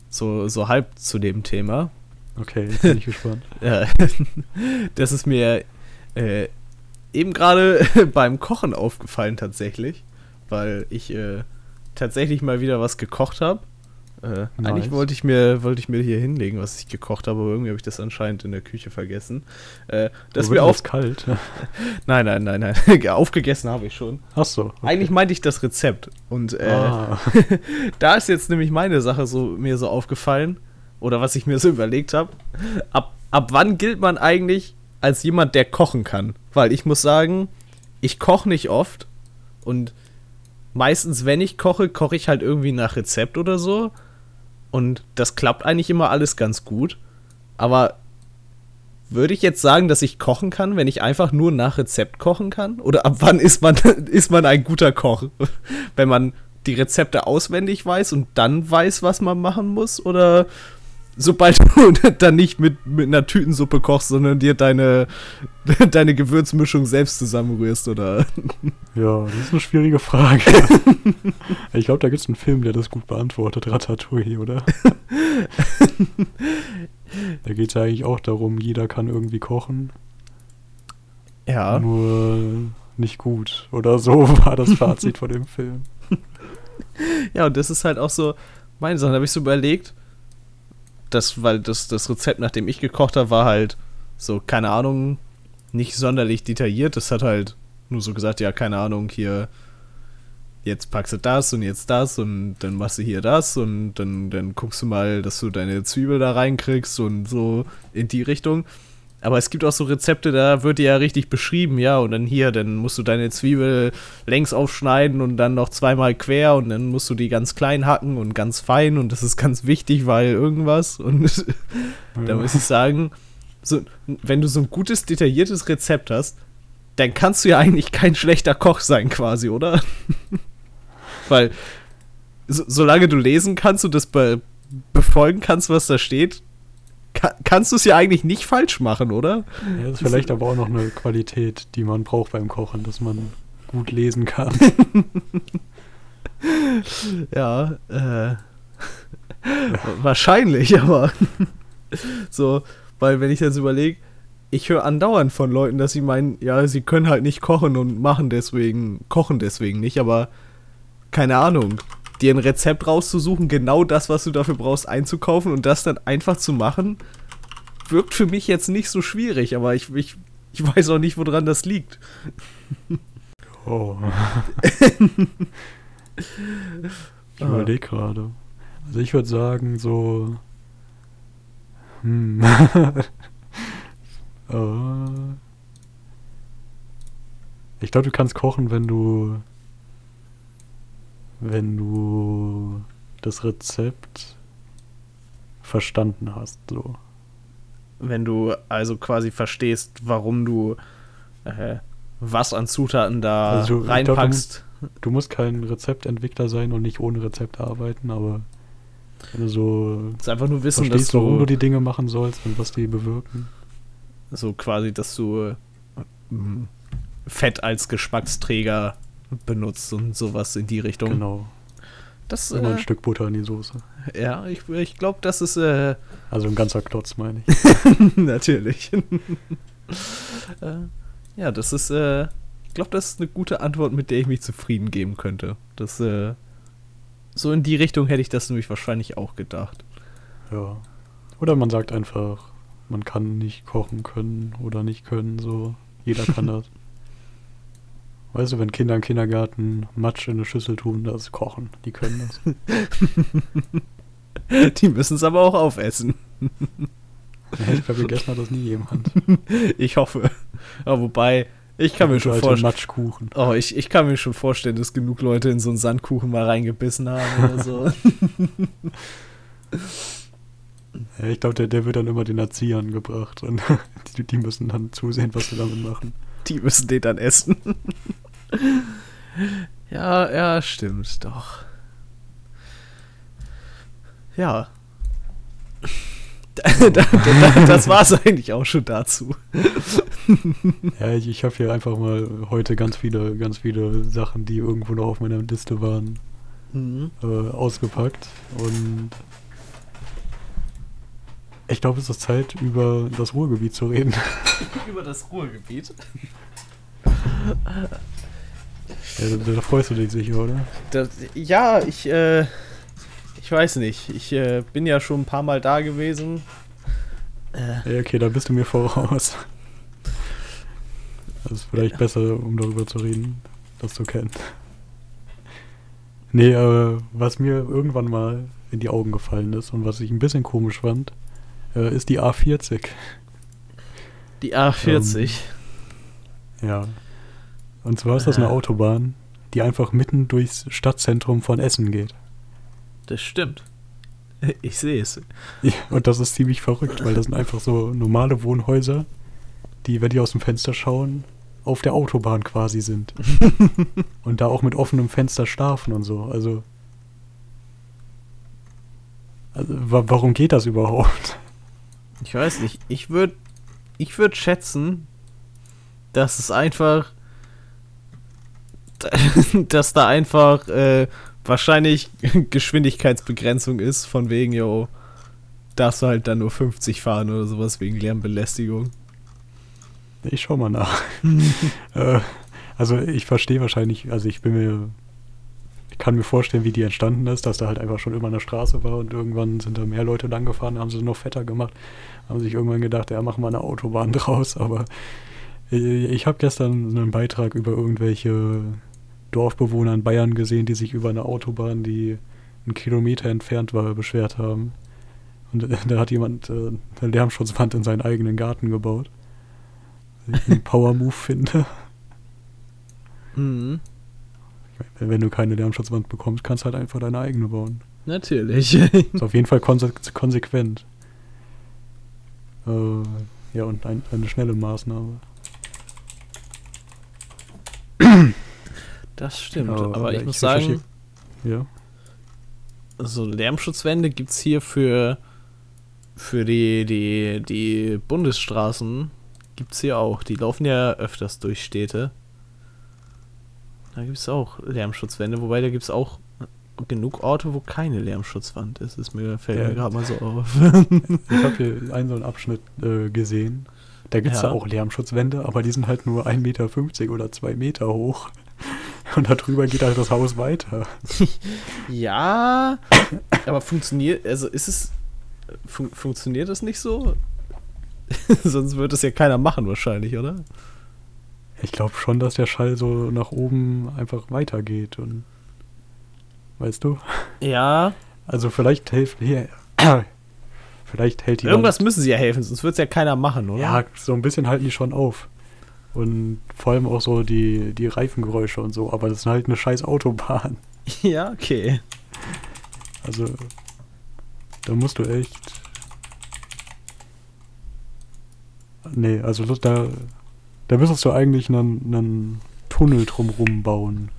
so, so halb zu dem Thema. Okay, jetzt bin ich gespannt. ja, das ist mir äh, eben gerade beim Kochen aufgefallen tatsächlich, weil ich äh, tatsächlich mal wieder was gekocht habe äh, nice. Eigentlich wollte ich, mir, wollte ich mir hier hinlegen, was ich gekocht habe, aber irgendwie habe ich das anscheinend in der Küche vergessen. Äh, das mir auf kalt. nein, nein, nein, nein. Aufgegessen habe ich schon. Ach so. Okay. Eigentlich meinte ich das Rezept. Und äh, ah. da ist jetzt nämlich meine Sache so mir so aufgefallen oder was ich mir so überlegt habe. Ab, ab wann gilt man eigentlich als jemand, der kochen kann? Weil ich muss sagen, ich koche nicht oft und meistens, wenn ich koche, koche ich halt irgendwie nach Rezept oder so. Und das klappt eigentlich immer alles ganz gut. Aber würde ich jetzt sagen, dass ich kochen kann, wenn ich einfach nur nach Rezept kochen kann? Oder ab wann ist man, ist man ein guter Koch? wenn man die Rezepte auswendig weiß und dann weiß, was man machen muss? Oder sobald du dann nicht mit, mit einer Tütensuppe kochst, sondern dir deine, deine Gewürzmischung selbst zusammenrührst, oder? Ja, das ist eine schwierige Frage. ich glaube, da gibt es einen Film, der das gut beantwortet, Ratatouille, oder? da geht es ja eigentlich auch darum, jeder kann irgendwie kochen. Ja. Nur nicht gut. Oder so war das Fazit von dem Film. Ja, und das ist halt auch so, meine Sache, da habe ich so überlegt, das, weil das, das Rezept, nach dem ich gekocht habe, war halt so, keine Ahnung, nicht sonderlich detailliert. Das hat halt nur so gesagt, ja, keine Ahnung, hier, jetzt packst du das und jetzt das und dann machst du hier das und dann, dann guckst du mal, dass du deine Zwiebel da reinkriegst und so in die Richtung. Aber es gibt auch so Rezepte, da wird dir ja richtig beschrieben, ja, und dann hier, dann musst du deine Zwiebel längs aufschneiden und dann noch zweimal quer und dann musst du die ganz klein hacken und ganz fein und das ist ganz wichtig, weil irgendwas. Und da muss ich sagen, so, wenn du so ein gutes, detailliertes Rezept hast, dann kannst du ja eigentlich kein schlechter Koch sein, quasi, oder? weil, so, solange du lesen kannst und das be befolgen kannst, was da steht, kann, kannst du es ja eigentlich nicht falsch machen, oder? Ja, das ist vielleicht aber auch noch eine Qualität, die man braucht beim Kochen, dass man gut lesen kann. ja, äh, wahrscheinlich, aber so, weil wenn ich jetzt überlege, ich höre andauernd von Leuten, dass sie meinen, ja, sie können halt nicht kochen und machen deswegen, kochen deswegen nicht, aber keine Ahnung dir ein Rezept rauszusuchen, genau das, was du dafür brauchst, einzukaufen und das dann einfach zu machen, wirkt für mich jetzt nicht so schwierig, aber ich, ich, ich weiß auch nicht, woran das liegt. Oh. ich überlege gerade. Also ich würde sagen, so. Hm. uh. Ich glaube, du kannst kochen, wenn du wenn du das Rezept verstanden hast, so. Wenn du also quasi verstehst, warum du äh, was an Zutaten da also, reinpackst. Glaub, du, du, musst kein Rezeptentwickler sein und nicht ohne Rezept arbeiten, aber wenn du so ist einfach nur wissen, verstehst, dass du, warum du die Dinge machen sollst und was die bewirken. So quasi, dass du äh, Fett als Geschmacksträger benutzt und sowas in die Richtung. Genau. Das, Immer äh, ein Stück Butter in die Soße. Ja, ich, ich glaube, das ist. Äh, also ein ganzer Klotz, meine ich. Natürlich. äh, ja, das ist. Äh, ich glaube, das ist eine gute Antwort, mit der ich mich zufrieden geben könnte. Das, äh, so in die Richtung hätte ich das nämlich wahrscheinlich auch gedacht. Ja. Oder man sagt einfach, man kann nicht kochen können oder nicht können, so. Jeder kann das. Weißt du, wenn Kinder im Kindergarten Matsch in eine Schüssel tun, das Kochen. Die können das. die müssen es aber auch aufessen. ich glaube, gegessen hat das nie jemand. Ich hoffe. Aber wobei, ich kann mir schon vorstellen. Matschkuchen. Oh, ich, ich kann mir schon vorstellen, dass genug Leute in so einen Sandkuchen mal reingebissen haben oder so. ja, ich glaube, der, der wird dann immer den Erziehern gebracht und die, die müssen dann zusehen, was sie damit machen. Die müssen den dann essen. Ja, ja, stimmt doch. Ja. das war es eigentlich auch schon dazu. ja, ich, ich habe hier einfach mal heute ganz viele, ganz viele Sachen, die irgendwo noch auf meiner Liste waren, mhm. äh, ausgepackt. Und ich glaube, es ist Zeit, über das Ruhrgebiet zu reden. über das Ruhrgebiet? Ja, da, da, freust du dich sicher, oder? Das, ja, ich, äh, ich weiß nicht. Ich äh, bin ja schon ein paar Mal da gewesen. Äh. Ja, okay, da bist du mir voraus. Das ist vielleicht ja. besser, um darüber zu reden, das zu kennen. Nee, äh, was mir irgendwann mal in die Augen gefallen ist und was ich ein bisschen komisch fand, äh, ist die A40. Die A40? Ähm, ja. Und zwar ist das eine Autobahn, die einfach mitten durchs Stadtzentrum von Essen geht. Das stimmt. Ich sehe es. Ja, und das ist ziemlich verrückt, weil das sind einfach so normale Wohnhäuser, die, wenn die aus dem Fenster schauen, auf der Autobahn quasi sind. und da auch mit offenem Fenster schlafen und so. Also, also warum geht das überhaupt? Ich weiß nicht. Ich würde ich würd schätzen, dass es einfach dass da einfach äh, wahrscheinlich Geschwindigkeitsbegrenzung ist, von wegen, yo, darfst du halt dann nur 50 fahren oder sowas wegen Lärmbelästigung. Ich schau mal nach. äh, also ich verstehe wahrscheinlich, also ich bin mir, ich kann mir vorstellen, wie die entstanden ist, dass da halt einfach schon immer eine Straße war und irgendwann sind da mehr Leute lang gefahren, haben sie noch fetter gemacht, haben sich irgendwann gedacht, ja, machen wir eine Autobahn draus, aber ich habe gestern einen Beitrag über irgendwelche Dorfbewohner in Bayern gesehen, die sich über eine Autobahn, die einen Kilometer entfernt war, beschwert haben. Und da hat jemand äh, eine Lärmschutzwand in seinen eigenen Garten gebaut. einen Power-Move finde. Mhm. Wenn du keine Lärmschutzwand bekommst, kannst du halt einfach deine eigene bauen. Natürlich. Ist auf jeden Fall konse konsequent. Äh, ja, und ein, eine schnelle Maßnahme. Das stimmt, aber, aber ich, ich muss sagen, ja. so Lärmschutzwände gibt es hier für, für die, die, die Bundesstraßen, gibt es hier auch. Die laufen ja öfters durch Städte. Da gibt es auch Lärmschutzwände, wobei da gibt es auch genug Orte, wo keine Lärmschutzwand ist. Das mir, fällt ja. mir gerade mal so auf. ich habe hier einen so einen Abschnitt äh, gesehen. Da gibt es ja. auch Lärmschutzwände, aber die sind halt nur 1,50 Meter oder 2 Meter hoch. Und darüber geht halt das Haus weiter. ja, aber funktioniert, also ist es, fun funktioniert das nicht so? Sonst würde es ja keiner machen wahrscheinlich, oder? Ich glaube schon, dass der Schall so nach oben einfach weitergeht und weißt du? Ja. Also vielleicht hilft hier. vielleicht hält die. Irgendwas müssen sie ja helfen, sonst wird es ja keiner machen, oder? Ja, so ein bisschen halten die schon auf. Und vor allem auch so die, die Reifengeräusche und so, aber das ist halt eine scheiß Autobahn. Ja, okay. Also, da musst du echt. Nee, also da, da müsstest du eigentlich einen, einen Tunnel drumrum bauen.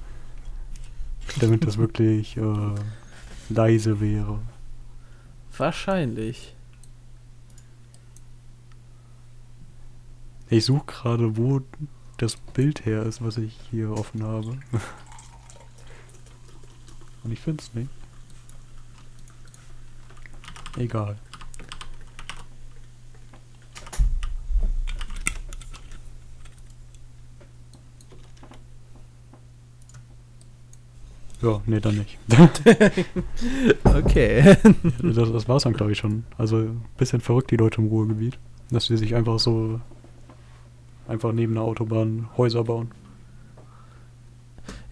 Damit das wirklich äh, leise wäre. Wahrscheinlich. Ich suche gerade, wo das Bild her ist, was ich hier offen habe. Und ich finde es nicht. Egal. Ja, nee, dann nicht. okay. Das, das war's dann, glaube ich, schon. Also, ein bisschen verrückt, die Leute im Ruhrgebiet. Dass sie sich einfach so einfach neben der Autobahn Häuser bauen.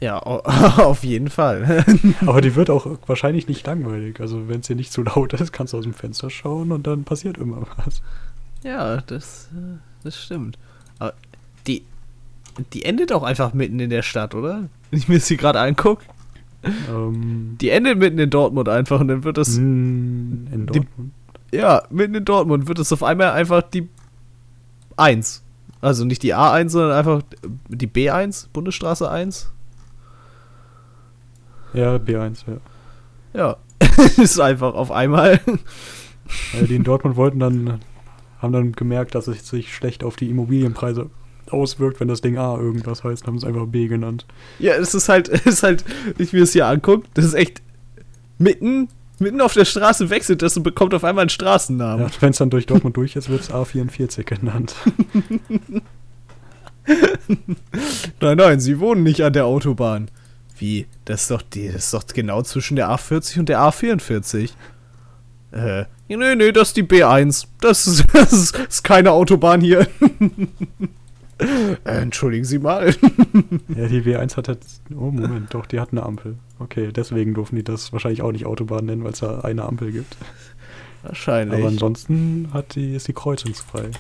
Ja, auf jeden Fall. Aber die wird auch wahrscheinlich nicht langweilig. Also wenn es hier nicht zu laut ist, kannst du aus dem Fenster schauen und dann passiert immer was. Ja, das, äh, das stimmt. Aber die, die endet auch einfach mitten in der Stadt, oder? Wenn ich mir hier gerade angucke. Ähm, die endet mitten in Dortmund einfach und dann wird das. In Dortmund? Die, ja, mitten in Dortmund wird es auf einmal einfach die 1. Also nicht die A1, sondern einfach die B1, Bundesstraße 1. Ja, B1, ja. Ja, ist einfach auf einmal. Ja, die in Dortmund wollten dann, haben dann gemerkt, dass es sich schlecht auf die Immobilienpreise auswirkt, wenn das Ding A irgendwas heißt, haben es einfach B genannt. Ja, es ist halt, es ist halt, ich mir das hier angucke, das ist echt mitten mitten auf der Straße wechselt das und bekommt auf einmal einen Straßennamen. Ja, Wenn es dann durch Dortmund durch ist, wird es A44 genannt. nein, nein, sie wohnen nicht an der Autobahn. Wie? Das ist doch, die, das ist doch genau zwischen der A40 und der A44. Äh, nee, nee, das ist die B1. Das ist, das ist, das ist keine Autobahn hier. Äh, entschuldigen Sie mal. ja, die W1 hat jetzt. Oh, Moment, doch, die hat eine Ampel. Okay, deswegen durften die das wahrscheinlich auch nicht Autobahn nennen, weil es da eine Ampel gibt. Wahrscheinlich. Aber ansonsten hat die, ist die kreuzungsfrei.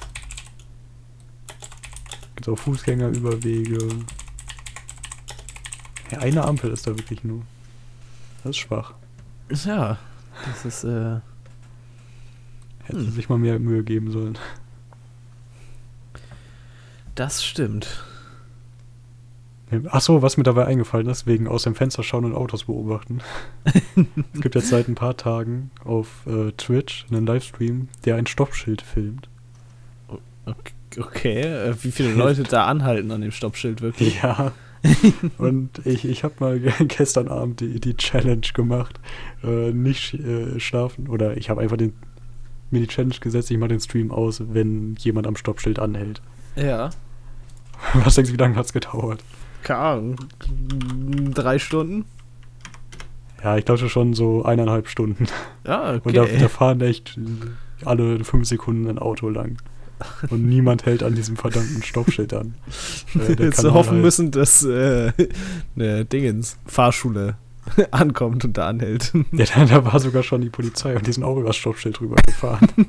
Gibt auch Fußgängerüberwege. Ja, eine Ampel ist da wirklich nur. Das ist schwach. Ja, das ist, äh. Hätten hm. sich mal mehr Mühe geben sollen. Das stimmt. Ach so, was mir dabei eingefallen ist, wegen aus dem Fenster schauen und Autos beobachten. es gibt jetzt seit ein paar Tagen auf äh, Twitch einen Livestream, der ein Stoppschild filmt. Okay, äh, wie viele Leute da anhalten an dem Stoppschild wirklich? Ja. und ich, ich habe mal gestern Abend die, die Challenge gemacht, äh, nicht äh, schlafen. Oder ich habe einfach den, mir die Challenge gesetzt, ich mache den Stream aus, wenn jemand am Stoppschild anhält. Ja. Was denkst du, wie lange hat es gedauert? Keine Ahnung. Drei Stunden? Ja, ich glaube schon so eineinhalb Stunden. Ja, okay. Und da, da fahren echt alle fünf Sekunden ein Auto lang. Und niemand hält an diesem verdammten Stoppschild an. Äh, Jetzt hoffen halt müssen, dass äh, eine Dingens, Fahrschule ankommt und da anhält. Ja, da, da, war sogar schon die Polizei und die sind auch über das Stoppschild drüber gefahren.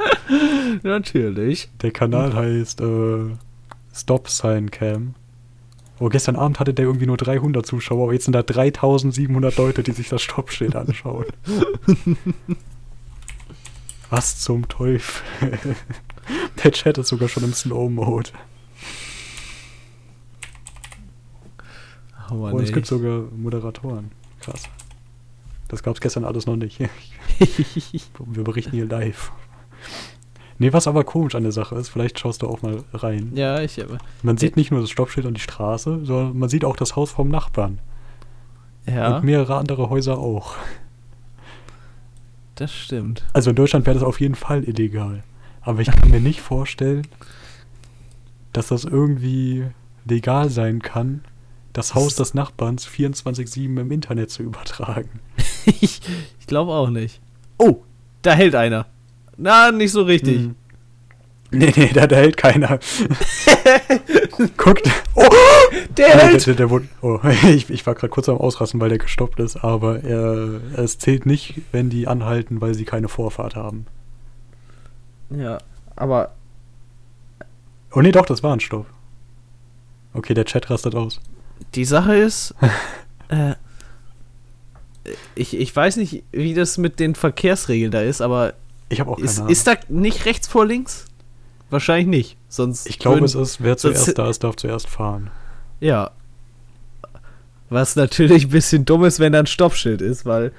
Natürlich. Der Kanal heißt äh, Stop Sign Cam. Oh, gestern Abend hatte der irgendwie nur 300 Zuschauer, aber jetzt sind da 3700 Leute, die sich das Stoppschild anschauen. Was zum Teufel? der Chat ist sogar schon im Slow-Mode. Oh, Und es gibt sogar Moderatoren. Krass. Das gab es gestern alles noch nicht. Wir berichten hier live. Nee, was aber komisch an der Sache ist, vielleicht schaust du auch mal rein. Ja, ich aber. Man sieht nicht nur das Stoppschild und die Straße, sondern man sieht auch das Haus vom Nachbarn. Ja. Und mehrere andere Häuser auch. Das stimmt. Also in Deutschland wäre das auf jeden Fall illegal. Aber ich kann mir nicht vorstellen, dass das irgendwie legal sein kann, das Haus des Nachbarns 24-7 im Internet zu übertragen. ich ich glaube auch nicht. Oh, da hält einer. Na, nicht so richtig. Hm. Nee, nee, da, da hält keiner. Guckt. Oh, der hält! Der, der, der, oh, ich, ich war gerade kurz am Ausrasten, weil der gestoppt ist, aber er, es zählt nicht, wenn die anhalten, weil sie keine Vorfahrt haben. Ja, aber. Oh nee, doch, das war ein Stopp. Okay, der Chat rastet aus. Die Sache ist, äh, ich, ich weiß nicht, wie das mit den Verkehrsregeln da ist, aber ich habe auch keine ist, Ahnung. ist da nicht rechts vor links? Wahrscheinlich nicht. Sonst ich glaube, es ist, wer zuerst da ist, darf zuerst fahren. Ja. Was natürlich ein bisschen dumm ist, wenn da ein Stoppschild ist, weil.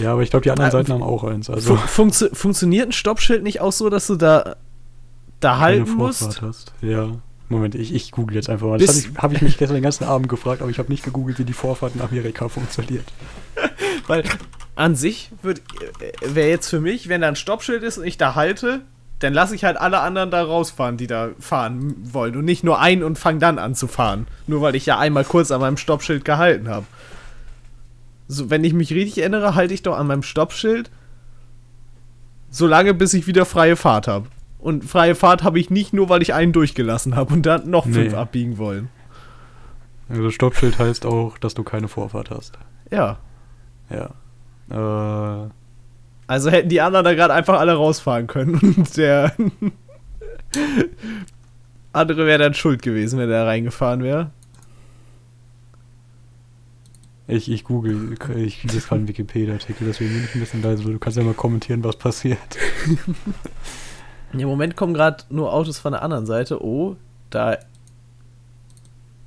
Ja, aber ich glaube, die anderen äh, Seiten haben auch eins. Also. Funktio funktioniert ein Stoppschild nicht auch so, dass du da, da halten musst? Hast. Ja. Moment, ich, ich google jetzt einfach mal. Das habe ich, hab ich mich gestern den ganzen Abend gefragt, aber ich habe nicht gegoogelt, wie die Vorfahrt in Amerika funktioniert. Weil an sich äh, wäre jetzt für mich, wenn da ein Stoppschild ist und ich da halte, dann lasse ich halt alle anderen da rausfahren, die da fahren wollen. Und nicht nur einen und fange dann an zu fahren. Nur weil ich ja einmal kurz an meinem Stoppschild gehalten habe. So, wenn ich mich richtig erinnere, halte ich doch an meinem Stoppschild so lange, bis ich wieder freie Fahrt habe. Und freie Fahrt habe ich nicht nur, weil ich einen durchgelassen habe und dann noch fünf nee. abbiegen wollen. Also Stoppschild heißt auch, dass du keine Vorfahrt hast. Ja. Ja. Äh. Also hätten die anderen da gerade einfach alle rausfahren können und der andere wäre dann schuld gewesen, wenn er reingefahren wäre. Ich, ich google, ich lese gerade einen Wikipedia-Artikel, deswegen bin ich ein bisschen leise. Du kannst ja mal kommentieren, was passiert. Im Moment kommen gerade nur Autos von der anderen Seite. Oh, da.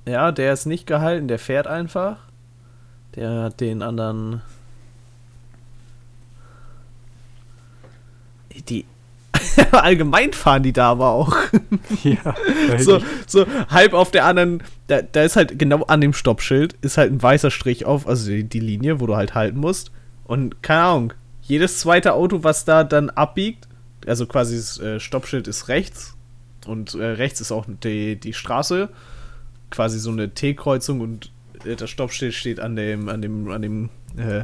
Ja, der ist nicht gehalten, der fährt einfach. Der hat den anderen. Die. Allgemein fahren die da aber auch. Ja. so, so halb auf der anderen. Da, da ist halt genau an dem Stoppschild ist halt ein weißer Strich auf, also die, die Linie, wo du halt halten musst. Und keine Ahnung, jedes zweite Auto, was da dann abbiegt, also quasi das äh, Stoppschild ist rechts und äh, rechts ist auch die, die Straße, quasi so eine T-Kreuzung und äh, das Stoppschild steht an dem, an dem, an dem äh,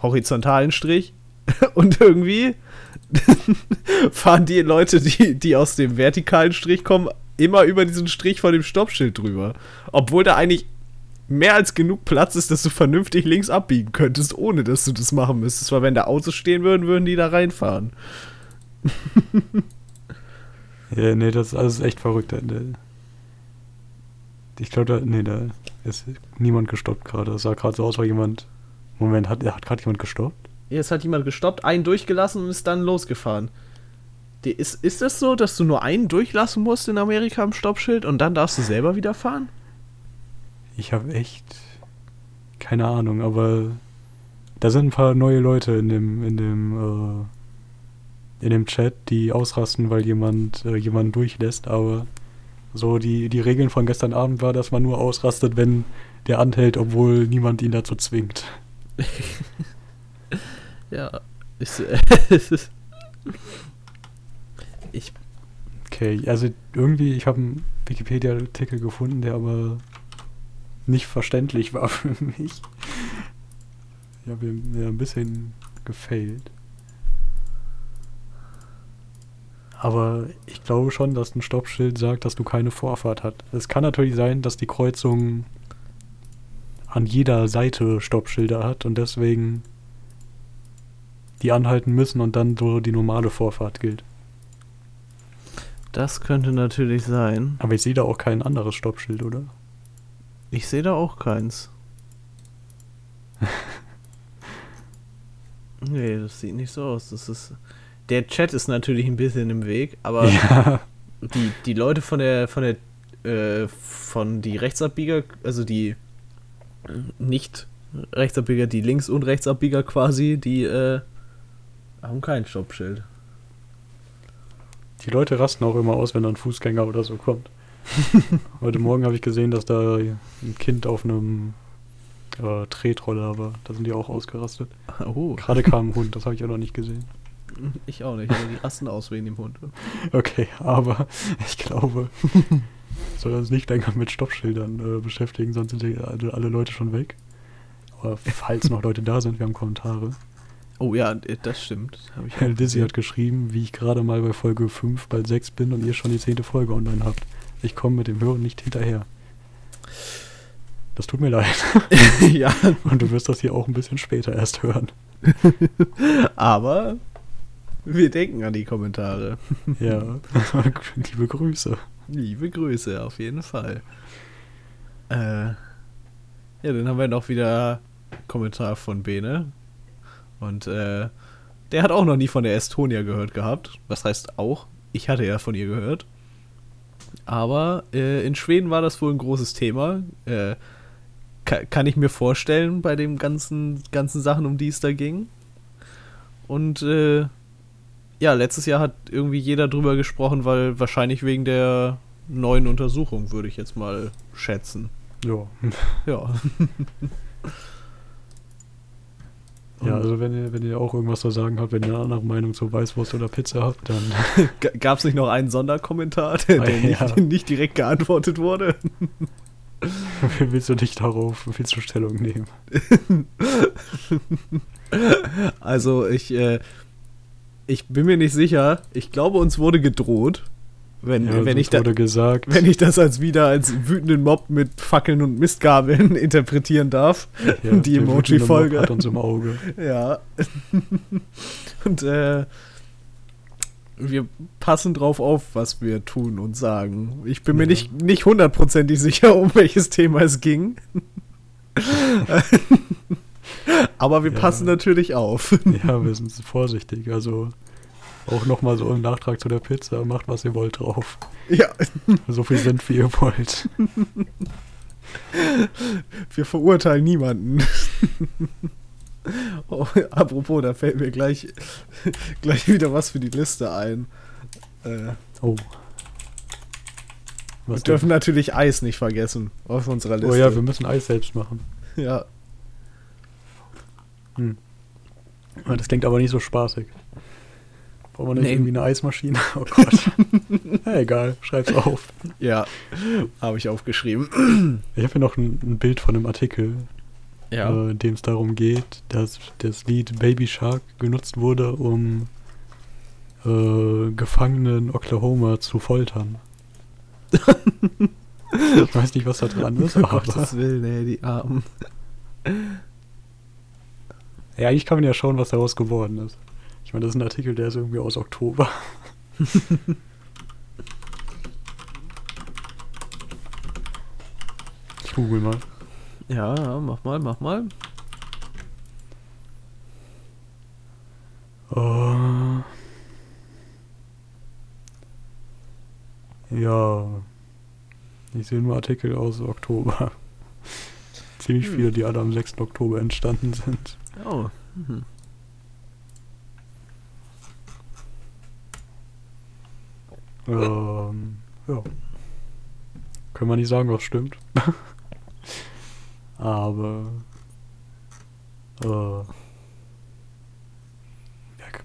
horizontalen Strich. und irgendwie fahren die Leute, die, die aus dem vertikalen Strich kommen, immer über diesen Strich von dem Stoppschild drüber. Obwohl da eigentlich mehr als genug Platz ist, dass du vernünftig links abbiegen könntest, ohne dass du das machen müsstest. Weil wenn da Autos stehen würden, würden die da reinfahren. ja, nee, das ist alles echt verrückt. Ich glaube, da, nee, da ist niemand gestoppt gerade. Das sah gerade so aus, weil jemand. Moment, hat, hat gerade jemand gestoppt? Es hat jemand gestoppt, einen durchgelassen und ist dann losgefahren. Ist, ist das so, dass du nur einen durchlassen musst in Amerika am Stoppschild und dann darfst du selber wieder fahren? Ich habe echt keine Ahnung, aber da sind ein paar neue Leute in dem, in dem, äh, in dem Chat, die ausrasten, weil jemand äh, jemanden durchlässt, aber so die, die Regeln von gestern Abend war, dass man nur ausrastet, wenn der anhält, obwohl niemand ihn dazu zwingt. ja, ist, ich. Okay, also irgendwie, ich habe einen Wikipedia-Artikel gefunden, der aber nicht verständlich war für mich. Ich habe mir ein bisschen gefailt. Aber ich glaube schon, dass ein Stoppschild sagt, dass du keine Vorfahrt hast. Es kann natürlich sein, dass die Kreuzung an jeder Seite Stoppschilder hat und deswegen die anhalten müssen und dann so die normale Vorfahrt gilt. Das könnte natürlich sein. Aber ich sehe da auch kein anderes Stoppschild, oder? Ich sehe da auch keins. nee, das sieht nicht so aus. Das ist. Der Chat ist natürlich ein bisschen im Weg, aber ja. die, die Leute von der von der äh, von die Rechtsabbieger, also die nicht Rechtsabbieger, die Links- und Rechtsabbieger quasi, die äh, haben kein Stoppschild. Die Leute rasten auch immer aus, wenn da ein Fußgänger oder so kommt. Heute Morgen habe ich gesehen, dass da ein Kind auf einem äh, Tretroller war. Da sind die auch ausgerastet. Oh. Gerade kam ein Hund, das habe ich ja noch nicht gesehen. Ich auch nicht, aber die rasten aus wegen dem Hund. Okay, aber ich glaube, soll uns nicht länger mit Stoppschildern äh, beschäftigen, sonst sind alle, alle Leute schon weg. Aber falls noch Leute da sind, wir haben Kommentare. Oh ja, das stimmt. Das Dizzy hat geschrieben, wie ich gerade mal bei Folge 5, bald 6 bin und ihr schon die 10. Folge online habt. Ich komme mit dem Hören nicht hinterher. Das tut mir leid. ja. Und du wirst das hier auch ein bisschen später erst hören. Aber wir denken an die Kommentare. Ja, liebe Grüße. Liebe Grüße, auf jeden Fall. Äh, ja, dann haben wir noch wieder Kommentar von Bene. Und äh, der hat auch noch nie von der Estonia gehört gehabt. Was heißt auch? Ich hatte ja von ihr gehört. Aber äh, in Schweden war das wohl ein großes Thema. Äh, kann ich mir vorstellen bei den ganzen, ganzen Sachen, um die es da ging. Und äh, ja, letztes Jahr hat irgendwie jeder drüber gesprochen, weil wahrscheinlich wegen der neuen Untersuchung, würde ich jetzt mal schätzen. Ja. Ja. Ja, also wenn ihr, wenn ihr auch irgendwas zu sagen habt, wenn ihr eine andere Meinung zu Weißwurst oder Pizza habt, dann. Gab es nicht noch einen Sonderkommentar, der, der ja. nicht, nicht, direkt geantwortet wurde? willst du dich darauf, willst du Stellung nehmen? also ich, äh, ich bin mir nicht sicher. Ich glaube, uns wurde gedroht. Wenn, ja, wenn, ich da, wenn ich das als wieder als wütenden Mob mit Fackeln und Mistgabeln interpretieren darf, ja, die Emoji-Folge. hat uns im Auge. Ja. und äh, wir passen drauf auf, was wir tun und sagen. Ich bin mir nicht, nicht hundertprozentig sicher, um welches Thema es ging. Aber wir ja. passen natürlich auf. ja, wir sind vorsichtig. Also auch nochmal so im Nachtrag zu der Pizza, macht was ihr wollt drauf. Ja. So viel sind, wie ihr wollt. Wir verurteilen niemanden. Oh, apropos, da fällt mir gleich, gleich wieder was für die Liste ein. Äh, oh. Was wir dürfen natürlich Eis nicht vergessen auf unserer Liste. Oh ja, wir müssen Eis selbst machen. Ja. Hm. Das klingt aber nicht so spaßig. Brauchen wir nicht nee. irgendwie eine Eismaschine? Oh Gott. ja, egal, schreib's auf. Ja, habe ich aufgeschrieben. Ich habe hier noch ein, ein, Bild von einem Artikel, ja. äh, in dem es darum geht, dass das Lied Baby Shark genutzt wurde, um äh, Gefangenen in Oklahoma zu foltern. ich weiß nicht, was da dran ist, aber. Gottes Willen, ey, die Armen. Ja, eigentlich kann man ja schauen, was daraus geworden ist. Ich meine, das ist ein Artikel, der ist irgendwie aus Oktober. ich google mal. Ja, mach mal, mach mal. Uh, ja. Ich sehe nur Artikel aus Oktober. Ziemlich hm. viele, die alle am 6. Oktober entstanden sind. Oh. Mhm. Ähm, ja. Können wir nicht sagen, was stimmt. Aber äh, wäre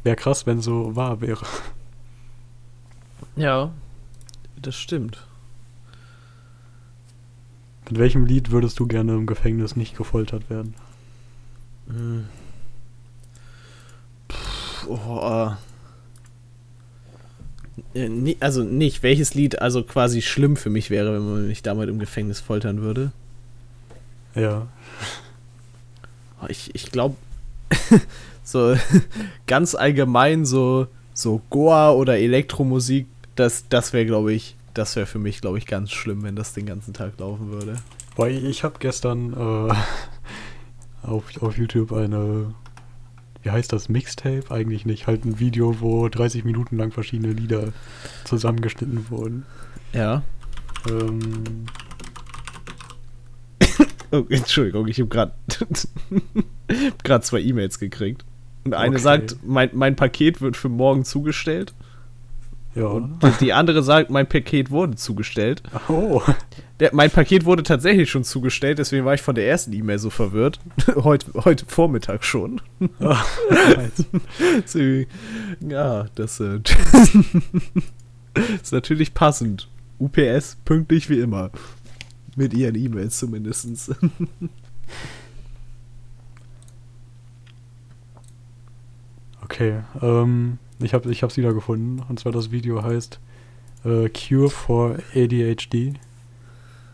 wär krass, wenn so wahr wäre. Ja, das stimmt. Mit welchem Lied würdest du gerne im Gefängnis nicht gefoltert werden? Hm. Puh, oh, äh, also nicht, welches Lied also quasi schlimm für mich wäre, wenn man mich damit im Gefängnis foltern würde. Ja. Oh, ich, ich glaube, so ganz allgemein so, so Goa oder Elektromusik, das, das wäre, glaube ich, das wäre für mich, glaube ich, ganz schlimm, wenn das den ganzen Tag laufen würde. Weil ich habe gestern äh, auf, auf YouTube eine, wie heißt das, Mixtape? Eigentlich nicht, halt ein Video, wo 30 Minuten lang verschiedene Lieder zusammengeschnitten wurden. Ja. Ähm. oh, Entschuldigung, ich habe gerade gerade zwei E-Mails gekriegt. Und eine okay. sagt, mein, mein Paket wird für morgen zugestellt. Ja. Und die andere sagt, mein Paket wurde zugestellt. Oh. Der, mein Paket wurde tatsächlich schon zugestellt, deswegen war ich von der ersten E-Mail so verwirrt. heute, heute Vormittag schon. Oh, ja, das äh, ist natürlich passend. UPS pünktlich wie immer. Mit ihren E-Mails zumindest. okay, ähm, ich habe ich hab's wieder gefunden. Und zwar das Video heißt äh, Cure for ADHD.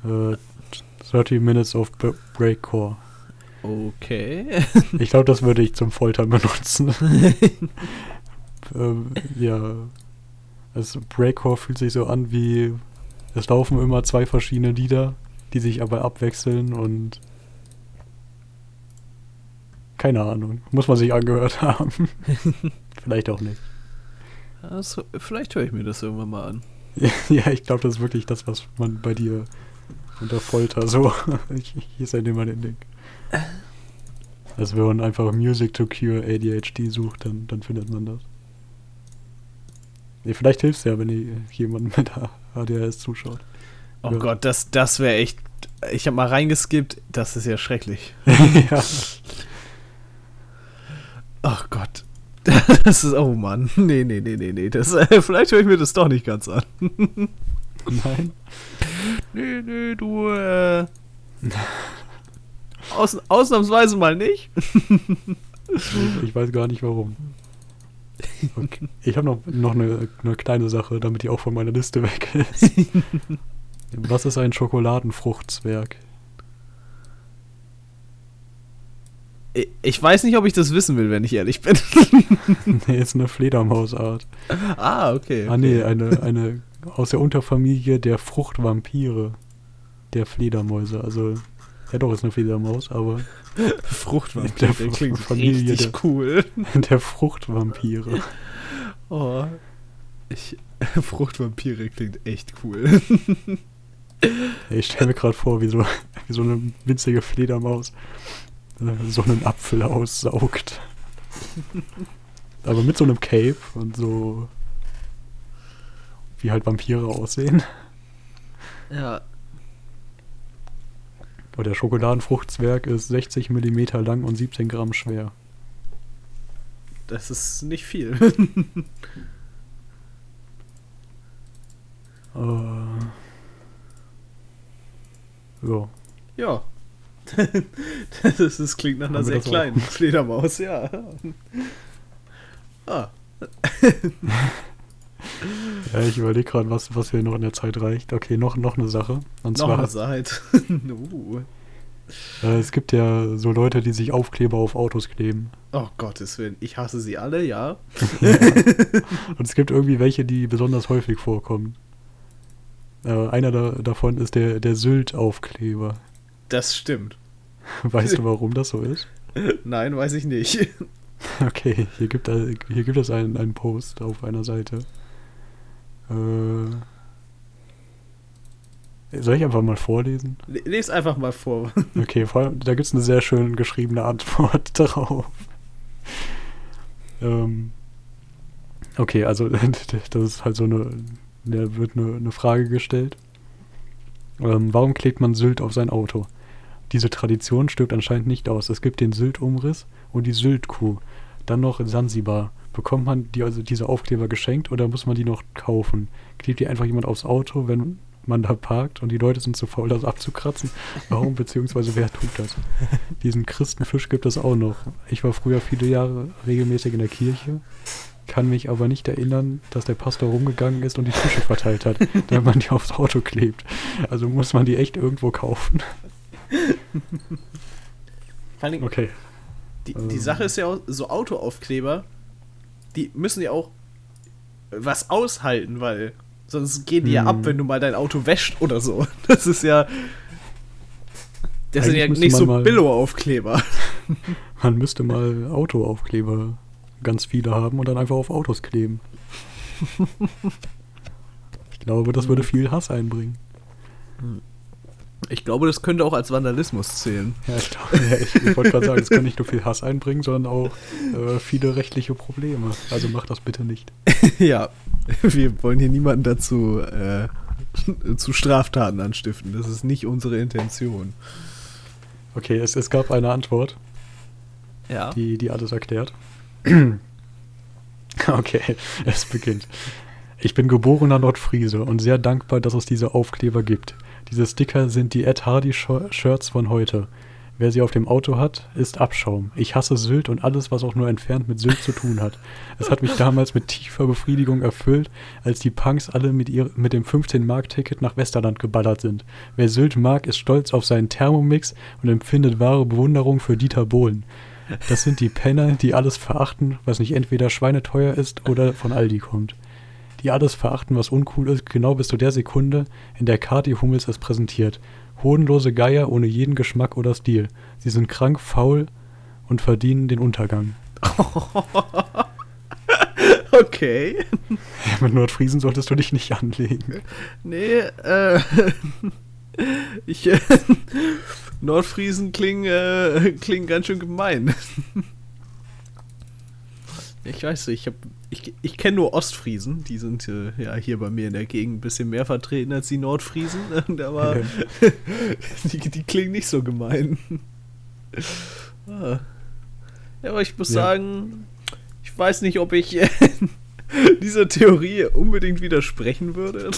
Äh, 30 Minutes of Breakcore. Okay. ich glaube, das würde ich zum Foltern benutzen. ähm, ja. Also Breakcore fühlt sich so an wie. Es laufen immer zwei verschiedene Lieder, die sich aber abwechseln und. Keine Ahnung. Muss man sich angehört haben. Vielleicht auch nicht. Also, vielleicht höre ich mir das irgendwann mal an. Ja, ich glaube, das ist wirklich das, was man bei dir unter Folter so. hier ist ja immer den Link. Also wenn man einfach Music to Cure ADHD sucht, dann, dann findet man das. Nee, vielleicht hilft es ja, wenn jemand mit ADHS zuschaut. Oh ja. Gott, das, das wäre echt. Ich habe mal reingeskippt, das ist ja schrecklich. ja. Ach Gott. Das ist, oh Mann. Nee, nee, nee, nee, nee. Das, äh, vielleicht höre ich mir das doch nicht ganz an. Nein. Nee, nee, du, äh. Aus, ausnahmsweise mal nicht. ich weiß gar nicht warum. Okay. Ich habe noch, noch eine, eine kleine Sache, damit die auch von meiner Liste weg ist. Was ist ein Schokoladenfruchtzwerg? Ich weiß nicht, ob ich das wissen will, wenn ich ehrlich bin. nee, ist eine Fledermausart. Ah, okay. Ah, nee, eine, eine aus der Unterfamilie der Fruchtvampire der Fledermäuse. Also, ja doch, ist eine Fledermaus, aber. Fruchtvampire, der klingt Familie richtig der, cool. Der Fruchtvampire. Oh. Ich, Fruchtvampire klingt echt cool. Ich stelle mir gerade vor, wie so, wie so eine winzige Fledermaus so einen Apfel aussaugt. Aber mit so einem Cape und so wie halt Vampire aussehen. Ja. Aber der Schokoladenfruchtzwerg ist 60 mm lang und 17 Gramm schwer. Das ist nicht viel. uh, ja. Ja. das, ist, das klingt nach einer sehr kleinen auch? Fledermaus, ja. ah. ja, ich überlege gerade, was, was hier noch in der Zeit reicht. Okay, noch, noch eine Sache. Und noch zwar, eine Zeit. uh. äh, es gibt ja so Leute, die sich Aufkleber auf Autos kleben. Oh Gottes Willen, ich hasse sie alle, ja. ja. Und es gibt irgendwie welche, die besonders häufig vorkommen. Äh, einer da, davon ist der, der Sylt-Aufkleber. Das stimmt. Weißt du, warum das so ist? Nein, weiß ich nicht. Okay, hier gibt, hier gibt es einen, einen Post auf einer Seite. Äh, soll ich einfach mal vorlesen? Lies einfach mal vor. Okay, vor allem, da gibt es eine sehr schön geschriebene Antwort drauf. Ähm, okay, also das ist halt so eine, da wird eine, eine Frage gestellt. Ähm, warum klebt man Sylt auf sein Auto? Diese Tradition stirbt anscheinend nicht aus. Es gibt den Sylt-Umriss und die Sylt-Kuh. Dann noch in Sansibar. Bekommt man die, also diese Aufkleber geschenkt oder muss man die noch kaufen? Klebt die einfach jemand aufs Auto, wenn man da parkt und die Leute sind zu faul, das abzukratzen? Warum beziehungsweise wer tut das? Diesen Christenfisch gibt es auch noch. Ich war früher viele Jahre regelmäßig in der Kirche, kann mich aber nicht erinnern, dass der Pastor rumgegangen ist und die Fische verteilt hat, damit man die aufs Auto klebt. Also muss man die echt irgendwo kaufen. okay. Die, die ähm. Sache ist ja auch, so Autoaufkleber, die müssen ja auch was aushalten, weil sonst gehen die hm. ja ab, hm. wenn du mal dein Auto wäscht oder so. Das ist ja. Das sind ja nicht so Billo-Aufkleber. Man müsste mal Autoaufkleber ganz viele haben und dann einfach auf Autos kleben. ich glaube, das würde viel Hass einbringen. Ich glaube, das könnte auch als Vandalismus zählen. Ja, ich, glaube, ja, ich, ich wollte gerade sagen, es kann nicht nur viel Hass einbringen, sondern auch äh, viele rechtliche Probleme. Also mach das bitte nicht. ja, wir wollen hier niemanden dazu äh, zu Straftaten anstiften. Das ist nicht unsere Intention. Okay, es, es gab eine Antwort, ja. die, die alles erklärt. okay, es beginnt. Ich bin geborener Nordfriese und sehr dankbar, dass es diese Aufkleber gibt. Diese Sticker sind die Ed Hardy Shirts von heute. Wer sie auf dem Auto hat, ist Abschaum. Ich hasse Sylt und alles, was auch nur entfernt mit Sylt zu tun hat. Es hat mich damals mit tiefer Befriedigung erfüllt, als die Punks alle mit, ihr, mit dem 15-Mark-Ticket nach Westerland geballert sind. Wer Sylt mag, ist stolz auf seinen Thermomix und empfindet wahre Bewunderung für Dieter Bohlen. Das sind die Penner, die alles verachten, was nicht entweder schweineteuer ist oder von Aldi kommt. Die alles verachten, was uncool ist, genau bis zu der Sekunde, in der Kati Hummels es präsentiert. Hodenlose Geier ohne jeden Geschmack oder Stil. Sie sind krank, faul und verdienen den Untergang. okay. Mit Nordfriesen solltest du dich nicht anlegen. Nee, äh. Ich, äh, Nordfriesen klingen, äh, klingen ganz schön gemein. Ich weiß nicht, ich, hab, ich, ich kenne nur Ostfriesen, die sind äh, ja hier bei mir in der Gegend ein bisschen mehr vertreten als die Nordfriesen, aber die, die klingen nicht so gemein. Ah. Ja, aber ich muss ja. sagen, ich weiß nicht, ob ich dieser Theorie unbedingt widersprechen würde.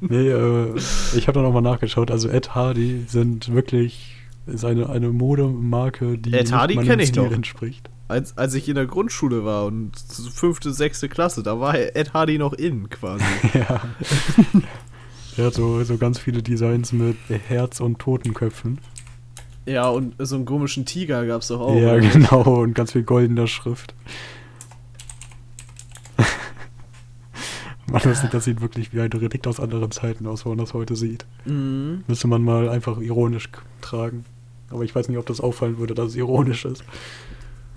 nee, äh, ich habe da nochmal nachgeschaut. Also Ed Hardy sind wirklich ist eine, eine Modemarke, die Ed Hardy kenne ich doch. entspricht. Als, als ich in der Grundschule war und fünfte, sechste Klasse, da war Ed Hardy noch in quasi. ja. Er hat so, so ganz viele Designs mit Herz und Totenköpfen. Ja, und so einen komischen Tiger gab es doch auch. Ja, oder? genau, und ganz viel goldener Schrift. Man, das, das, sieht wirklich wie ein Relikt aus anderen Zeiten aus, wo man das heute sieht. Mhm. Müsste man mal einfach ironisch tragen. Aber ich weiß nicht, ob das auffallen würde, dass es ironisch ist.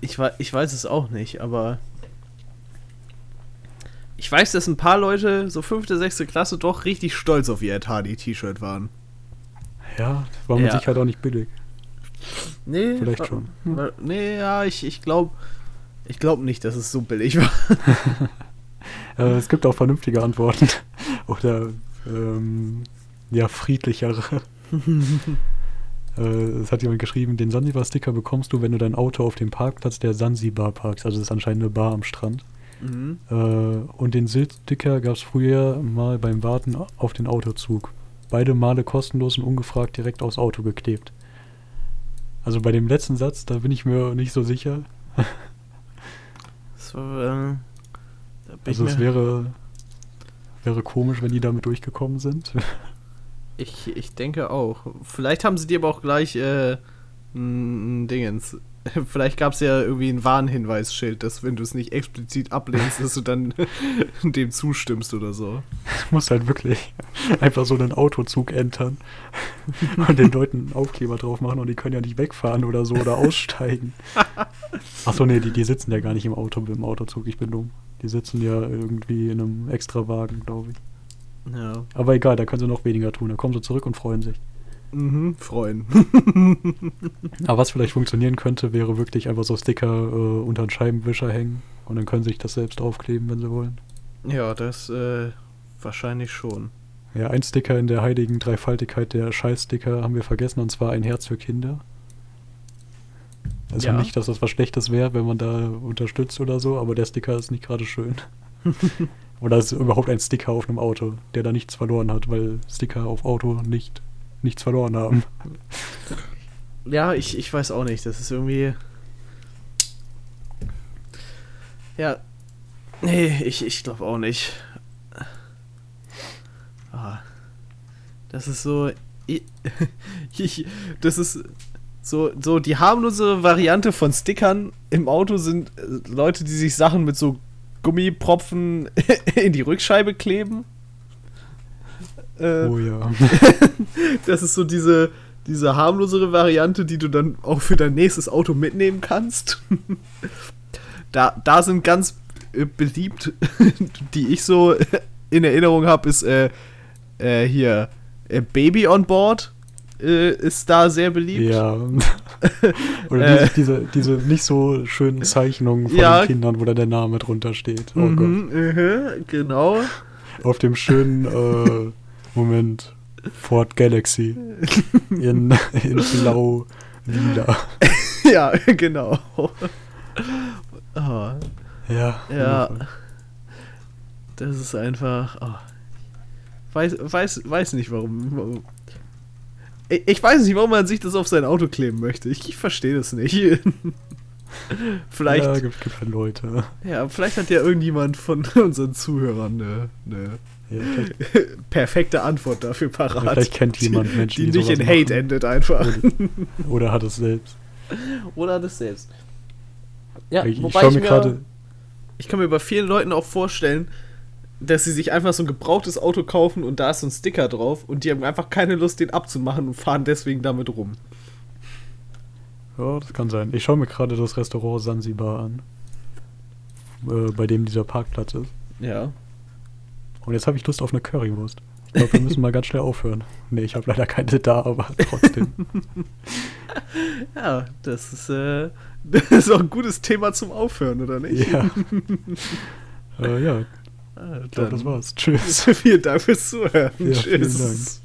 Ich, ich weiß es auch nicht, aber ich weiß, dass ein paar Leute, so fünfte, sechste Klasse, doch richtig stolz auf ihr Ed Hardy-T-Shirt waren. Ja, war mit ja. Sicherheit auch nicht billig. Nee. Vielleicht schon. Hm. Nee, ja, ich, ich glaube ich glaub nicht, dass es so billig war. Äh, es gibt auch vernünftige Antworten. Oder ähm, ja, friedlichere. äh, es hat jemand geschrieben, den Sansibar-Sticker bekommst du, wenn du dein Auto auf dem Parkplatz der Sansibar parkst. Also das ist anscheinend eine Bar am Strand. Mhm. Äh, und den Sylt-Sticker gab es früher mal beim Warten auf den Autozug. Beide Male kostenlos und ungefragt direkt aufs Auto geklebt. Also bei dem letzten Satz, da bin ich mir nicht so sicher. so, ähm, also es wäre, wäre komisch, wenn die damit durchgekommen sind. Ich, ich denke auch. Vielleicht haben sie dir aber auch gleich äh, ein Dingens. Vielleicht gab es ja irgendwie ein Warnhinweisschild, dass wenn du es nicht explizit ablehnst, dass du dann dem zustimmst oder so. Du musst halt wirklich einfach so einen Autozug entern und den Leuten einen Aufkleber drauf machen und die können ja nicht wegfahren oder so oder aussteigen. Achso, nee, die, die sitzen ja gar nicht im Auto im Autozug, ich bin dumm. Die sitzen ja irgendwie in einem Extrawagen, glaube ich. Ja. Aber egal, da können sie noch weniger tun. Da kommen sie zurück und freuen sich. Mhm, freuen. Aber was vielleicht funktionieren könnte, wäre wirklich einfach so Sticker äh, unter einen Scheibenwischer hängen und dann können sie sich das selbst aufkleben, wenn sie wollen. Ja, das äh, wahrscheinlich schon. Ja, ein Sticker in der heiligen Dreifaltigkeit der Scheißsticker haben wir vergessen und zwar ein Herz für Kinder. Also ja. nicht, dass das was Schlechtes wäre, wenn man da unterstützt oder so, aber der Sticker ist nicht gerade schön. oder ist überhaupt ein Sticker auf einem Auto, der da nichts verloren hat, weil Sticker auf Auto nicht nichts verloren haben. Ja, ich, ich weiß auch nicht. Das ist irgendwie. Ja. Nee, ich, ich glaube auch nicht. Ah. Das ist so. Ich, ich, das ist So, so die harmlose Variante von Stickern im Auto sind äh, Leute, die sich Sachen mit so Gummipropfen in die Rückscheibe kleben. Äh, oh ja. das ist so diese, diese harmlosere Variante, die du dann auch für dein nächstes Auto mitnehmen kannst. da, da sind ganz äh, beliebt, die ich so in Erinnerung habe, ist äh, äh, hier äh, Baby on Board äh, ist da sehr beliebt. Ja. Oder diese, diese, diese, nicht so schönen Zeichnungen von ja. den Kindern, wo da der Name drunter steht. Oh mhm, Gott. Uh genau. Auf dem schönen Moment Ford Galaxy in, in blau lila. ja, genau. Oh. Ja. Ja. Das ist einfach. Oh. Weiß, weiß, weiß nicht warum. Ich, weiß nicht, warum man sich das auf sein Auto kleben möchte. Ich, ich verstehe das nicht. vielleicht. Ja, gibt, gibt halt Leute. Ja, vielleicht hat ja irgendjemand von unseren Zuhörern eine, eine ja, perfekte Antwort dafür parat. Ja, vielleicht kennt jemand Menschen, die, die nicht in Hate machen. endet einfach. Oder, oder, hat es selbst. Oder hat es selbst. Ja, ich, wobei ich, ich mir, ich kann mir bei vielen Leuten auch vorstellen, dass sie sich einfach so ein gebrauchtes Auto kaufen und da ist so ein Sticker drauf und die haben einfach keine Lust, den abzumachen und fahren deswegen damit rum. Ja, das kann sein. Ich schaue mir gerade das Restaurant Sansibar an, äh, bei dem dieser Parkplatz ist. Ja. Und jetzt habe ich Lust auf eine Currywurst. Ich glaube, wir müssen mal ganz schnell aufhören. Nee, ich habe leider keine da, aber trotzdem. ja, das ist, äh, das ist auch ein gutes Thema zum Aufhören, oder nicht? Ja. äh, ja. Ah, ich glaube, das war's. Tschüss. Vielen Dank fürs Zuhören. Ja, Tschüss.